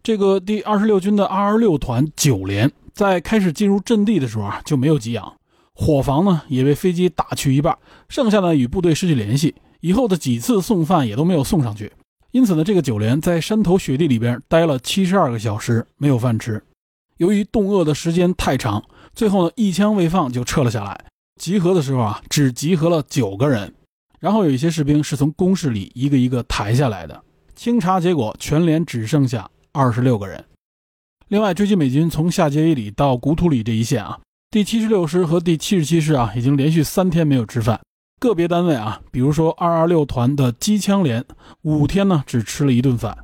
这个第二十六军的二十六团九连在开始进入阵地的时候啊，就没有给养。伙房呢也被飞机打去一半，剩下的与部队失去联系，以后的几次送饭也都没有送上去。因此呢，这个九连在山头雪地里边待了七十二个小时，没有饭吃。由于冻饿的时间太长，最后呢一枪未放就撤了下来。集合的时候啊，只集合了九个人，然后有一些士兵是从工事里一个一个抬下来的。清查结果，全连只剩下二十六个人。另外，追击美军从下碣尾里到古土里这一线啊，第七十六师和第七十七师啊，已经连续三天没有吃饭。个别单位啊，比如说二二六团的机枪连，五天呢只吃了一顿饭。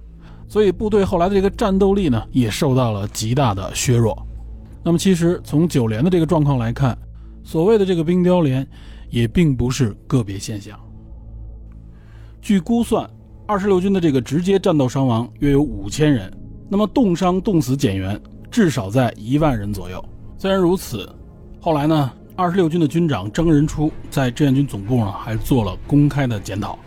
所以部队后来的这个战斗力呢，也受到了极大的削弱。那么，其实从九连的这个状况来看，所谓的这个冰雕连，也并不是个别现象。据估算，二十六军的这个直接战斗伤亡约有五千人，那么冻伤、冻死减员至少在一万人左右。虽然如此，后来呢，二十六军的军长张仁初在志愿军总部呢还做了公开的检讨，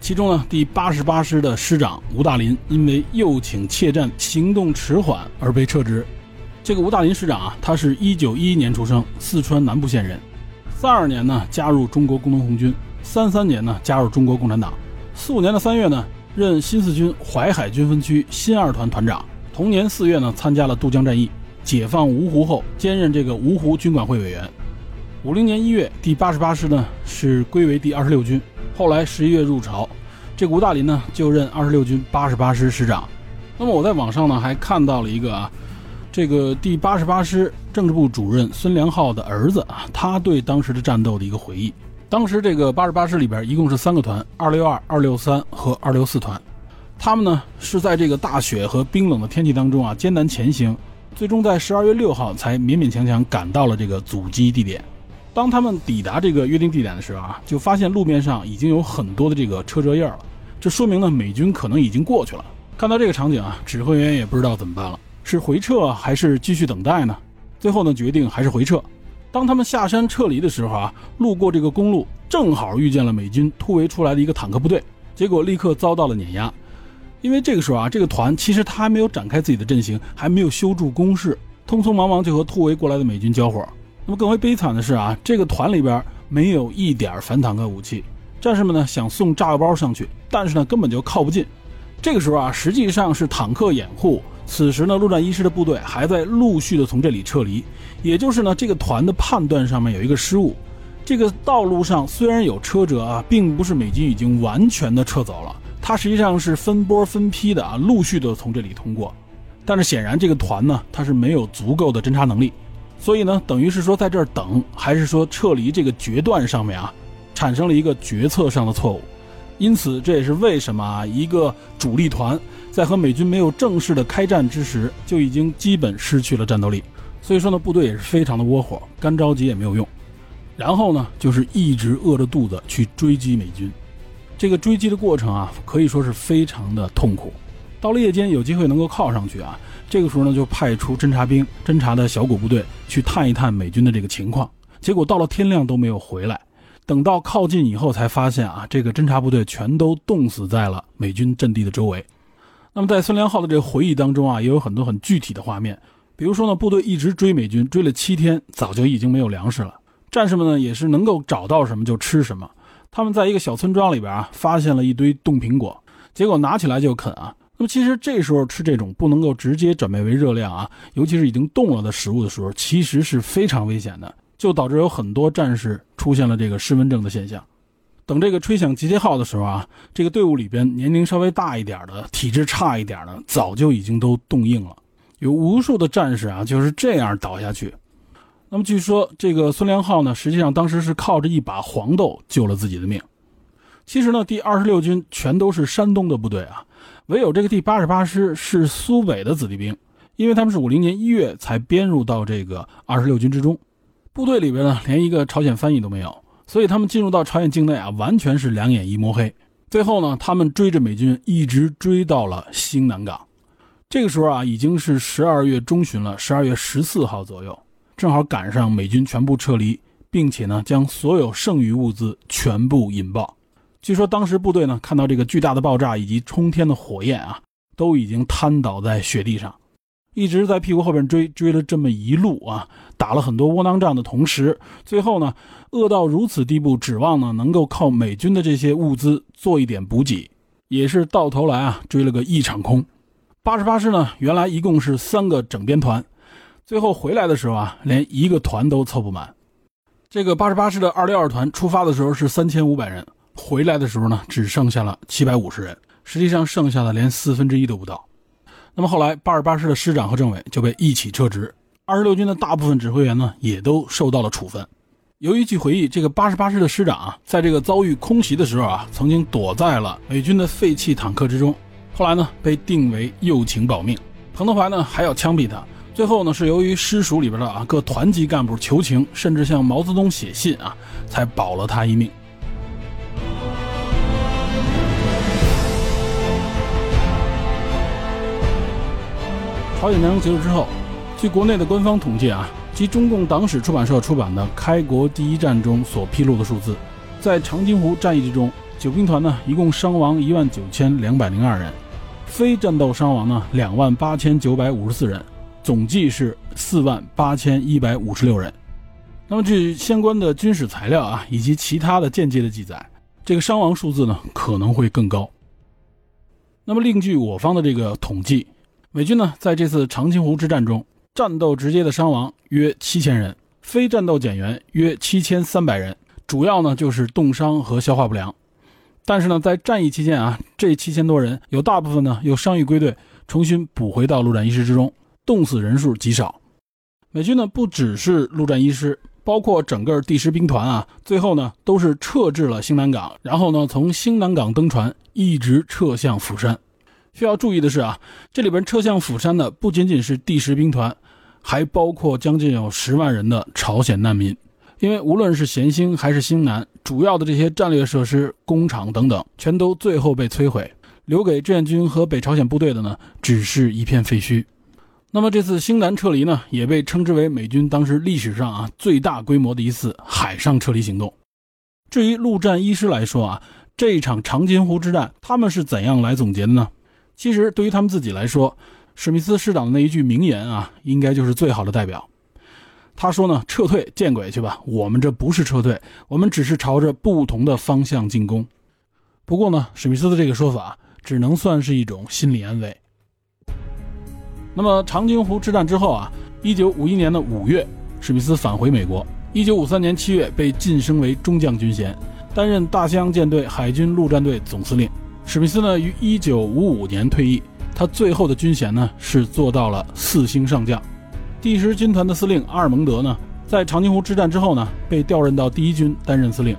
其中呢，第八十八师的师长吴大林因为右倾怯战、行动迟缓而被撤职。这个吴大林师长啊，他是一九一一年出生，四川南部县人。三二年呢，加入中国工农红军；三三年呢，加入中国共产党。四五年的三月呢，任新四军淮海军分区新二团团长。同年四月呢，参加了渡江战役，解放芜湖后，兼任这个芜湖军管会委员。五零年一月，第八十八师呢是归为第二十六军。后来十一月入朝，这吴大林呢就任二十六军八十八师师长。那么我在网上呢还看到了一个啊。这个第八十八师政治部主任孙良浩的儿子啊，他对当时的战斗的一个回忆。当时这个八十八师里边一共是三个团：二六二、二六三和二六四团。他们呢是在这个大雪和冰冷的天气当中啊艰难前行，最终在十二月六号才勉勉强强赶到了这个阻击地点。当他们抵达这个约定地点的时候啊，就发现路面上已经有很多的这个车辙印了，这说明呢美军可能已经过去了。看到这个场景啊，指挥员也不知道怎么办了。是回撤还是继续等待呢？最后呢，决定还是回撤。当他们下山撤离的时候啊，路过这个公路，正好遇见了美军突围出来的一个坦克部队，结果立刻遭到了碾压。因为这个时候啊，这个团其实他还没有展开自己的阵型，还没有修筑工事，匆匆忙忙就和突围过来的美军交火。那么更为悲惨的是啊，这个团里边没有一点反坦克武器，战士们呢想送炸药包上去，但是呢根本就靠不近。这个时候啊，实际上是坦克掩护。此时呢，陆战一师的部队还在陆续的从这里撤离，也就是呢，这个团的判断上面有一个失误。这个道路上虽然有车辙啊，并不是美军已经完全的撤走了，它实际上是分波分批的啊，陆续的从这里通过。但是显然这个团呢，它是没有足够的侦察能力，所以呢，等于是说在这儿等，还是说撤离这个决断上面啊，产生了一个决策上的错误。因此，这也是为什么啊，一个主力团在和美军没有正式的开战之时，就已经基本失去了战斗力。所以说呢，部队也是非常的窝火，干着急也没有用。然后呢，就是一直饿着肚子去追击美军。这个追击的过程啊，可以说是非常的痛苦。到了夜间，有机会能够靠上去啊，这个时候呢，就派出侦察兵、侦察的小股部队去探一探美军的这个情况。结果到了天亮都没有回来。等到靠近以后，才发现啊，这个侦察部队全都冻死在了美军阵地的周围。那么，在孙良浩的这个回忆当中啊，也有很多很具体的画面。比如说呢，部队一直追美军，追了七天，早就已经没有粮食了。战士们呢，也是能够找到什么就吃什么。他们在一个小村庄里边啊，发现了一堆冻苹果，结果拿起来就啃啊。那么，其实这时候吃这种不能够直接转变为热量啊，尤其是已经冻了的食物的时候，其实是非常危险的。就导致有很多战士出现了这个失温症的现象。等这个吹响集结号的时候啊，这个队伍里边年龄稍微大一点的、体质差一点的，早就已经都冻硬了。有无数的战士啊就是这样倒下去。那么据说这个孙良浩呢，实际上当时是靠着一把黄豆救了自己的命。其实呢，第二十六军全都是山东的部队啊，唯有这个第八十八师是苏北的子弟兵，因为他们是五零年一月才编入到这个二十六军之中。部队里边呢，连一个朝鲜翻译都没有，所以他们进入到朝鲜境内啊，完全是两眼一摸黑。最后呢，他们追着美军一直追到了兴南港。这个时候啊，已经是十二月中旬了，十二月十四号左右，正好赶上美军全部撤离，并且呢，将所有剩余物资全部引爆。据说当时部队呢，看到这个巨大的爆炸以及冲天的火焰啊，都已经瘫倒在雪地上。一直在屁股后边追，追了这么一路啊，打了很多窝囊仗的同时，最后呢，饿到如此地步，指望呢能够靠美军的这些物资做一点补给，也是到头来啊追了个一场空。八十八师呢，原来一共是三个整编团，最后回来的时候啊，连一个团都凑不满。这个八十八师的二六二团出发的时候是三千五百人，回来的时候呢，只剩下了七百五十人，实际上剩下的连四分之一都不到。那么后来八十八师的师长和政委就被一起撤职，二十六军的大部分指挥员呢，也都受到了处分。由于据回忆，这个八十八师的师长啊，在这个遭遇空袭的时候啊，曾经躲在了美军的废弃坦克之中，后来呢，被定为右倾保命。彭德怀呢，还要枪毙他。最后呢，是由于师属里边的啊各团级干部求情，甚至向毛泽东写信啊，才保了他一命。朝鲜战争结束之后，据国内的官方统计啊，及中共党史出版社出版的《开国第一战》中所披露的数字，在长津湖战役之中，九兵团呢一共伤亡一万九千两百零二人，非战斗伤亡呢两万八千九百五十四人。总计是四万八千一百五十六人。那么，据相关的军史材料啊，以及其他的间接的记载，这个伤亡数字呢可能会更高。那么，另据我方的这个统计，美军呢在这次长津湖之战中，战斗直接的伤亡约七千人，非战斗减员约七千三百人，主要呢就是冻伤和消化不良。但是呢，在战役期间啊，这七千多人有大部分呢又伤愈归队，重新补回到陆战一师之中。冻死人数极少，美军呢不只是陆战一师，包括整个第十兵团啊，最后呢都是撤至了兴南港，然后呢从兴南港登船，一直撤向釜山。需要注意的是啊，这里边撤向釜山的不仅仅是第十兵团，还包括将近有十万人的朝鲜难民。因为无论是咸兴还是兴南，主要的这些战略设施、工厂等等，全都最后被摧毁，留给志愿军和北朝鲜部队的呢，只是一片废墟。那么这次兴南撤离呢，也被称之为美军当时历史上啊最大规模的一次海上撤离行动。至于陆战一师来说啊，这一场长津湖之战，他们是怎样来总结的呢？其实对于他们自己来说，史密斯师长的那一句名言啊，应该就是最好的代表。他说呢：“撤退，见鬼去吧！我们这不是撤退，我们只是朝着不同的方向进攻。”不过呢，史密斯的这个说法只能算是一种心理安慰。那么长津湖之战之后啊，一九五一年的五月，史密斯返回美国。一九五三年七月被晋升为中将军衔，担任大西洋舰队海军陆战队总司令。史密斯呢于一九五五年退役，他最后的军衔呢是做到了四星上将。第十军团的司令阿尔蒙德呢，在长津湖之战之后呢，被调任到第一军担任司令。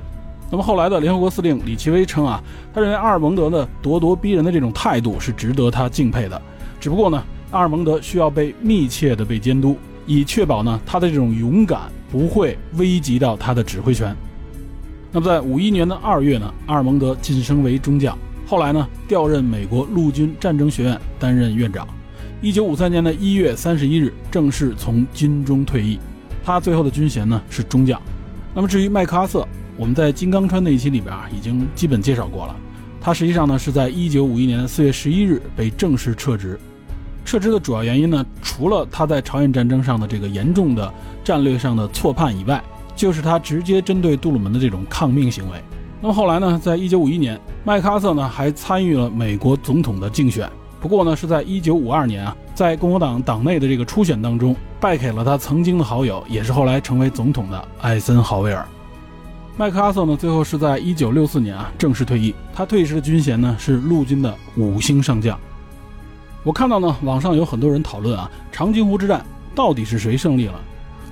那么后来的联合国司令李奇微称啊，他认为阿尔蒙德的咄咄逼人的这种态度是值得他敬佩的。只不过呢。阿尔蒙德需要被密切的被监督，以确保呢他的这种勇敢不会危及到他的指挥权。那么在五一年的二月呢，阿尔蒙德晋升为中将，后来呢调任美国陆军战争学院担任院长。一九五三年的一月三十一日正式从军中退役，他最后的军衔呢是中将。那么至于麦克阿瑟，我们在金刚川那一期里边啊已经基本介绍过了，他实际上呢是在一九五一年的四月十一日被正式撤职。撤职的主要原因呢，除了他在朝鲜战争上的这个严重的战略上的错判以外，就是他直接针对杜鲁门的这种抗命行为。那么后来呢，在一九五一年，麦克阿瑟呢还参与了美国总统的竞选，不过呢是在一九五二年啊，在共和党党内的这个初选当中，败给了他曾经的好友，也是后来成为总统的艾森豪威尔。麦克阿瑟呢，最后是在一九六四年啊正式退役，他退役时的军衔呢是陆军的五星上将。我看到呢，网上有很多人讨论啊，长津湖之战到底是谁胜利了？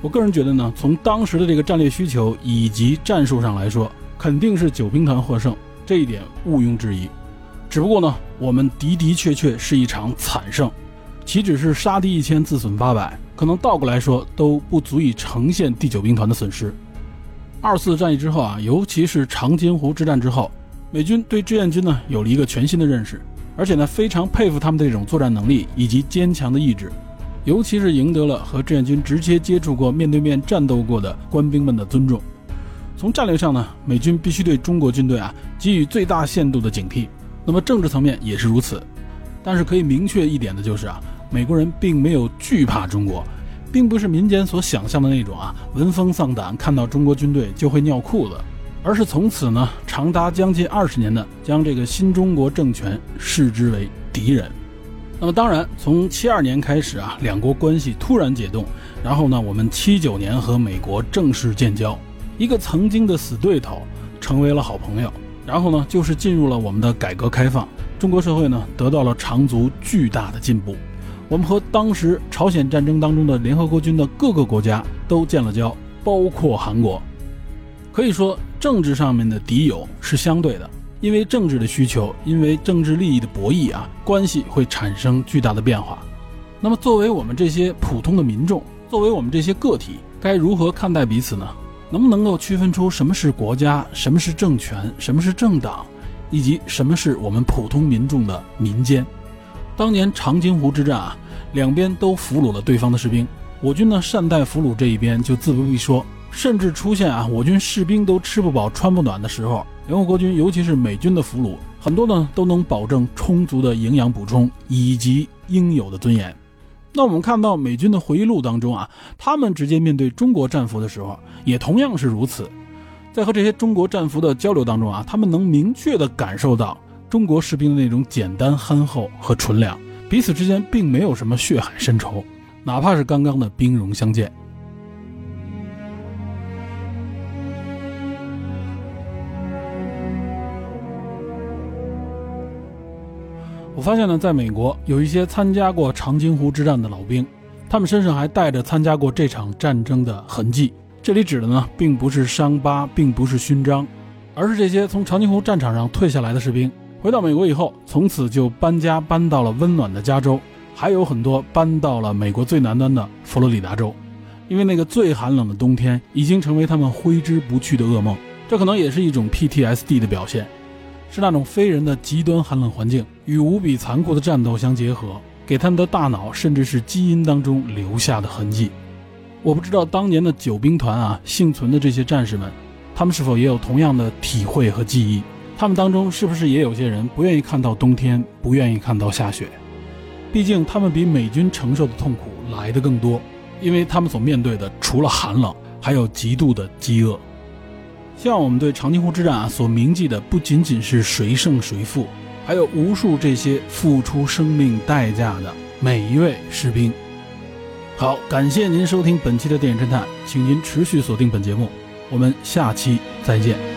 我个人觉得呢，从当时的这个战略需求以及战术上来说，肯定是九兵团获胜，这一点毋庸置疑。只不过呢，我们的的确确是一场惨胜，岂止是杀敌一千自损八百，可能倒过来说都不足以呈现第九兵团的损失。二次战役之后啊，尤其是长津湖之战之后，美军对志愿军呢有了一个全新的认识。而且呢，非常佩服他们这种作战能力以及坚强的意志，尤其是赢得了和志愿军直接接触过、面对面战斗过的官兵们的尊重。从战略上呢，美军必须对中国军队啊给予最大限度的警惕。那么政治层面也是如此。但是可以明确一点的就是啊，美国人并没有惧怕中国，并不是民间所想象的那种啊闻风丧胆，看到中国军队就会尿裤子。而是从此呢，长达将近二十年的将这个新中国政权视之为敌人。那么当然，从七二年开始啊，两国关系突然解冻，然后呢，我们七九年和美国正式建交，一个曾经的死对头成为了好朋友，然后呢，就是进入了我们的改革开放，中国社会呢得到了长足巨大的进步，我们和当时朝鲜战争当中的联合国军的各个国家都建了交，包括韩国，可以说政治上面的敌友是相对的。因为政治的需求，因为政治利益的博弈啊，关系会产生巨大的变化。那么，作为我们这些普通的民众，作为我们这些个体，该如何看待彼此呢？能不能够区分出什么是国家，什么是政权，什么是政党，以及什么是我们普通民众的民间？当年长津湖之战啊，两边都俘虏了对方的士兵，我军呢善待俘虏这一边就自不必说，甚至出现啊我军士兵都吃不饱穿不暖的时候。联合国军，尤其是美军的俘虏，很多呢都能保证充足的营养补充以及应有的尊严。那我们看到美军的回忆录当中啊，他们直接面对中国战俘的时候，也同样是如此。在和这些中国战俘的交流当中啊，他们能明确的感受到中国士兵的那种简单憨厚和纯良，彼此之间并没有什么血海深仇，哪怕是刚刚的兵戎相见。我发现呢，在美国有一些参加过长津湖之战的老兵，他们身上还带着参加过这场战争的痕迹。这里指的呢，并不是伤疤，并不是勋章，而是这些从长津湖战场上退下来的士兵，回到美国以后，从此就搬家搬到了温暖的加州，还有很多搬到了美国最南端的佛罗里达州，因为那个最寒冷的冬天已经成为他们挥之不去的噩梦。这可能也是一种 PTSD 的表现。是那种非人的极端寒冷环境与无比残酷的战斗相结合，给他们的大脑甚至是基因当中留下的痕迹。我不知道当年的九兵团啊幸存的这些战士们，他们是否也有同样的体会和记忆？他们当中是不是也有些人不愿意看到冬天，不愿意看到下雪？毕竟他们比美军承受的痛苦来的更多，因为他们所面对的除了寒冷，还有极度的饥饿。希望我们对长津湖之战啊所铭记的不仅仅是谁胜谁负，还有无数这些付出生命代价的每一位士兵。好，感谢您收听本期的电影侦探，请您持续锁定本节目，我们下期再见。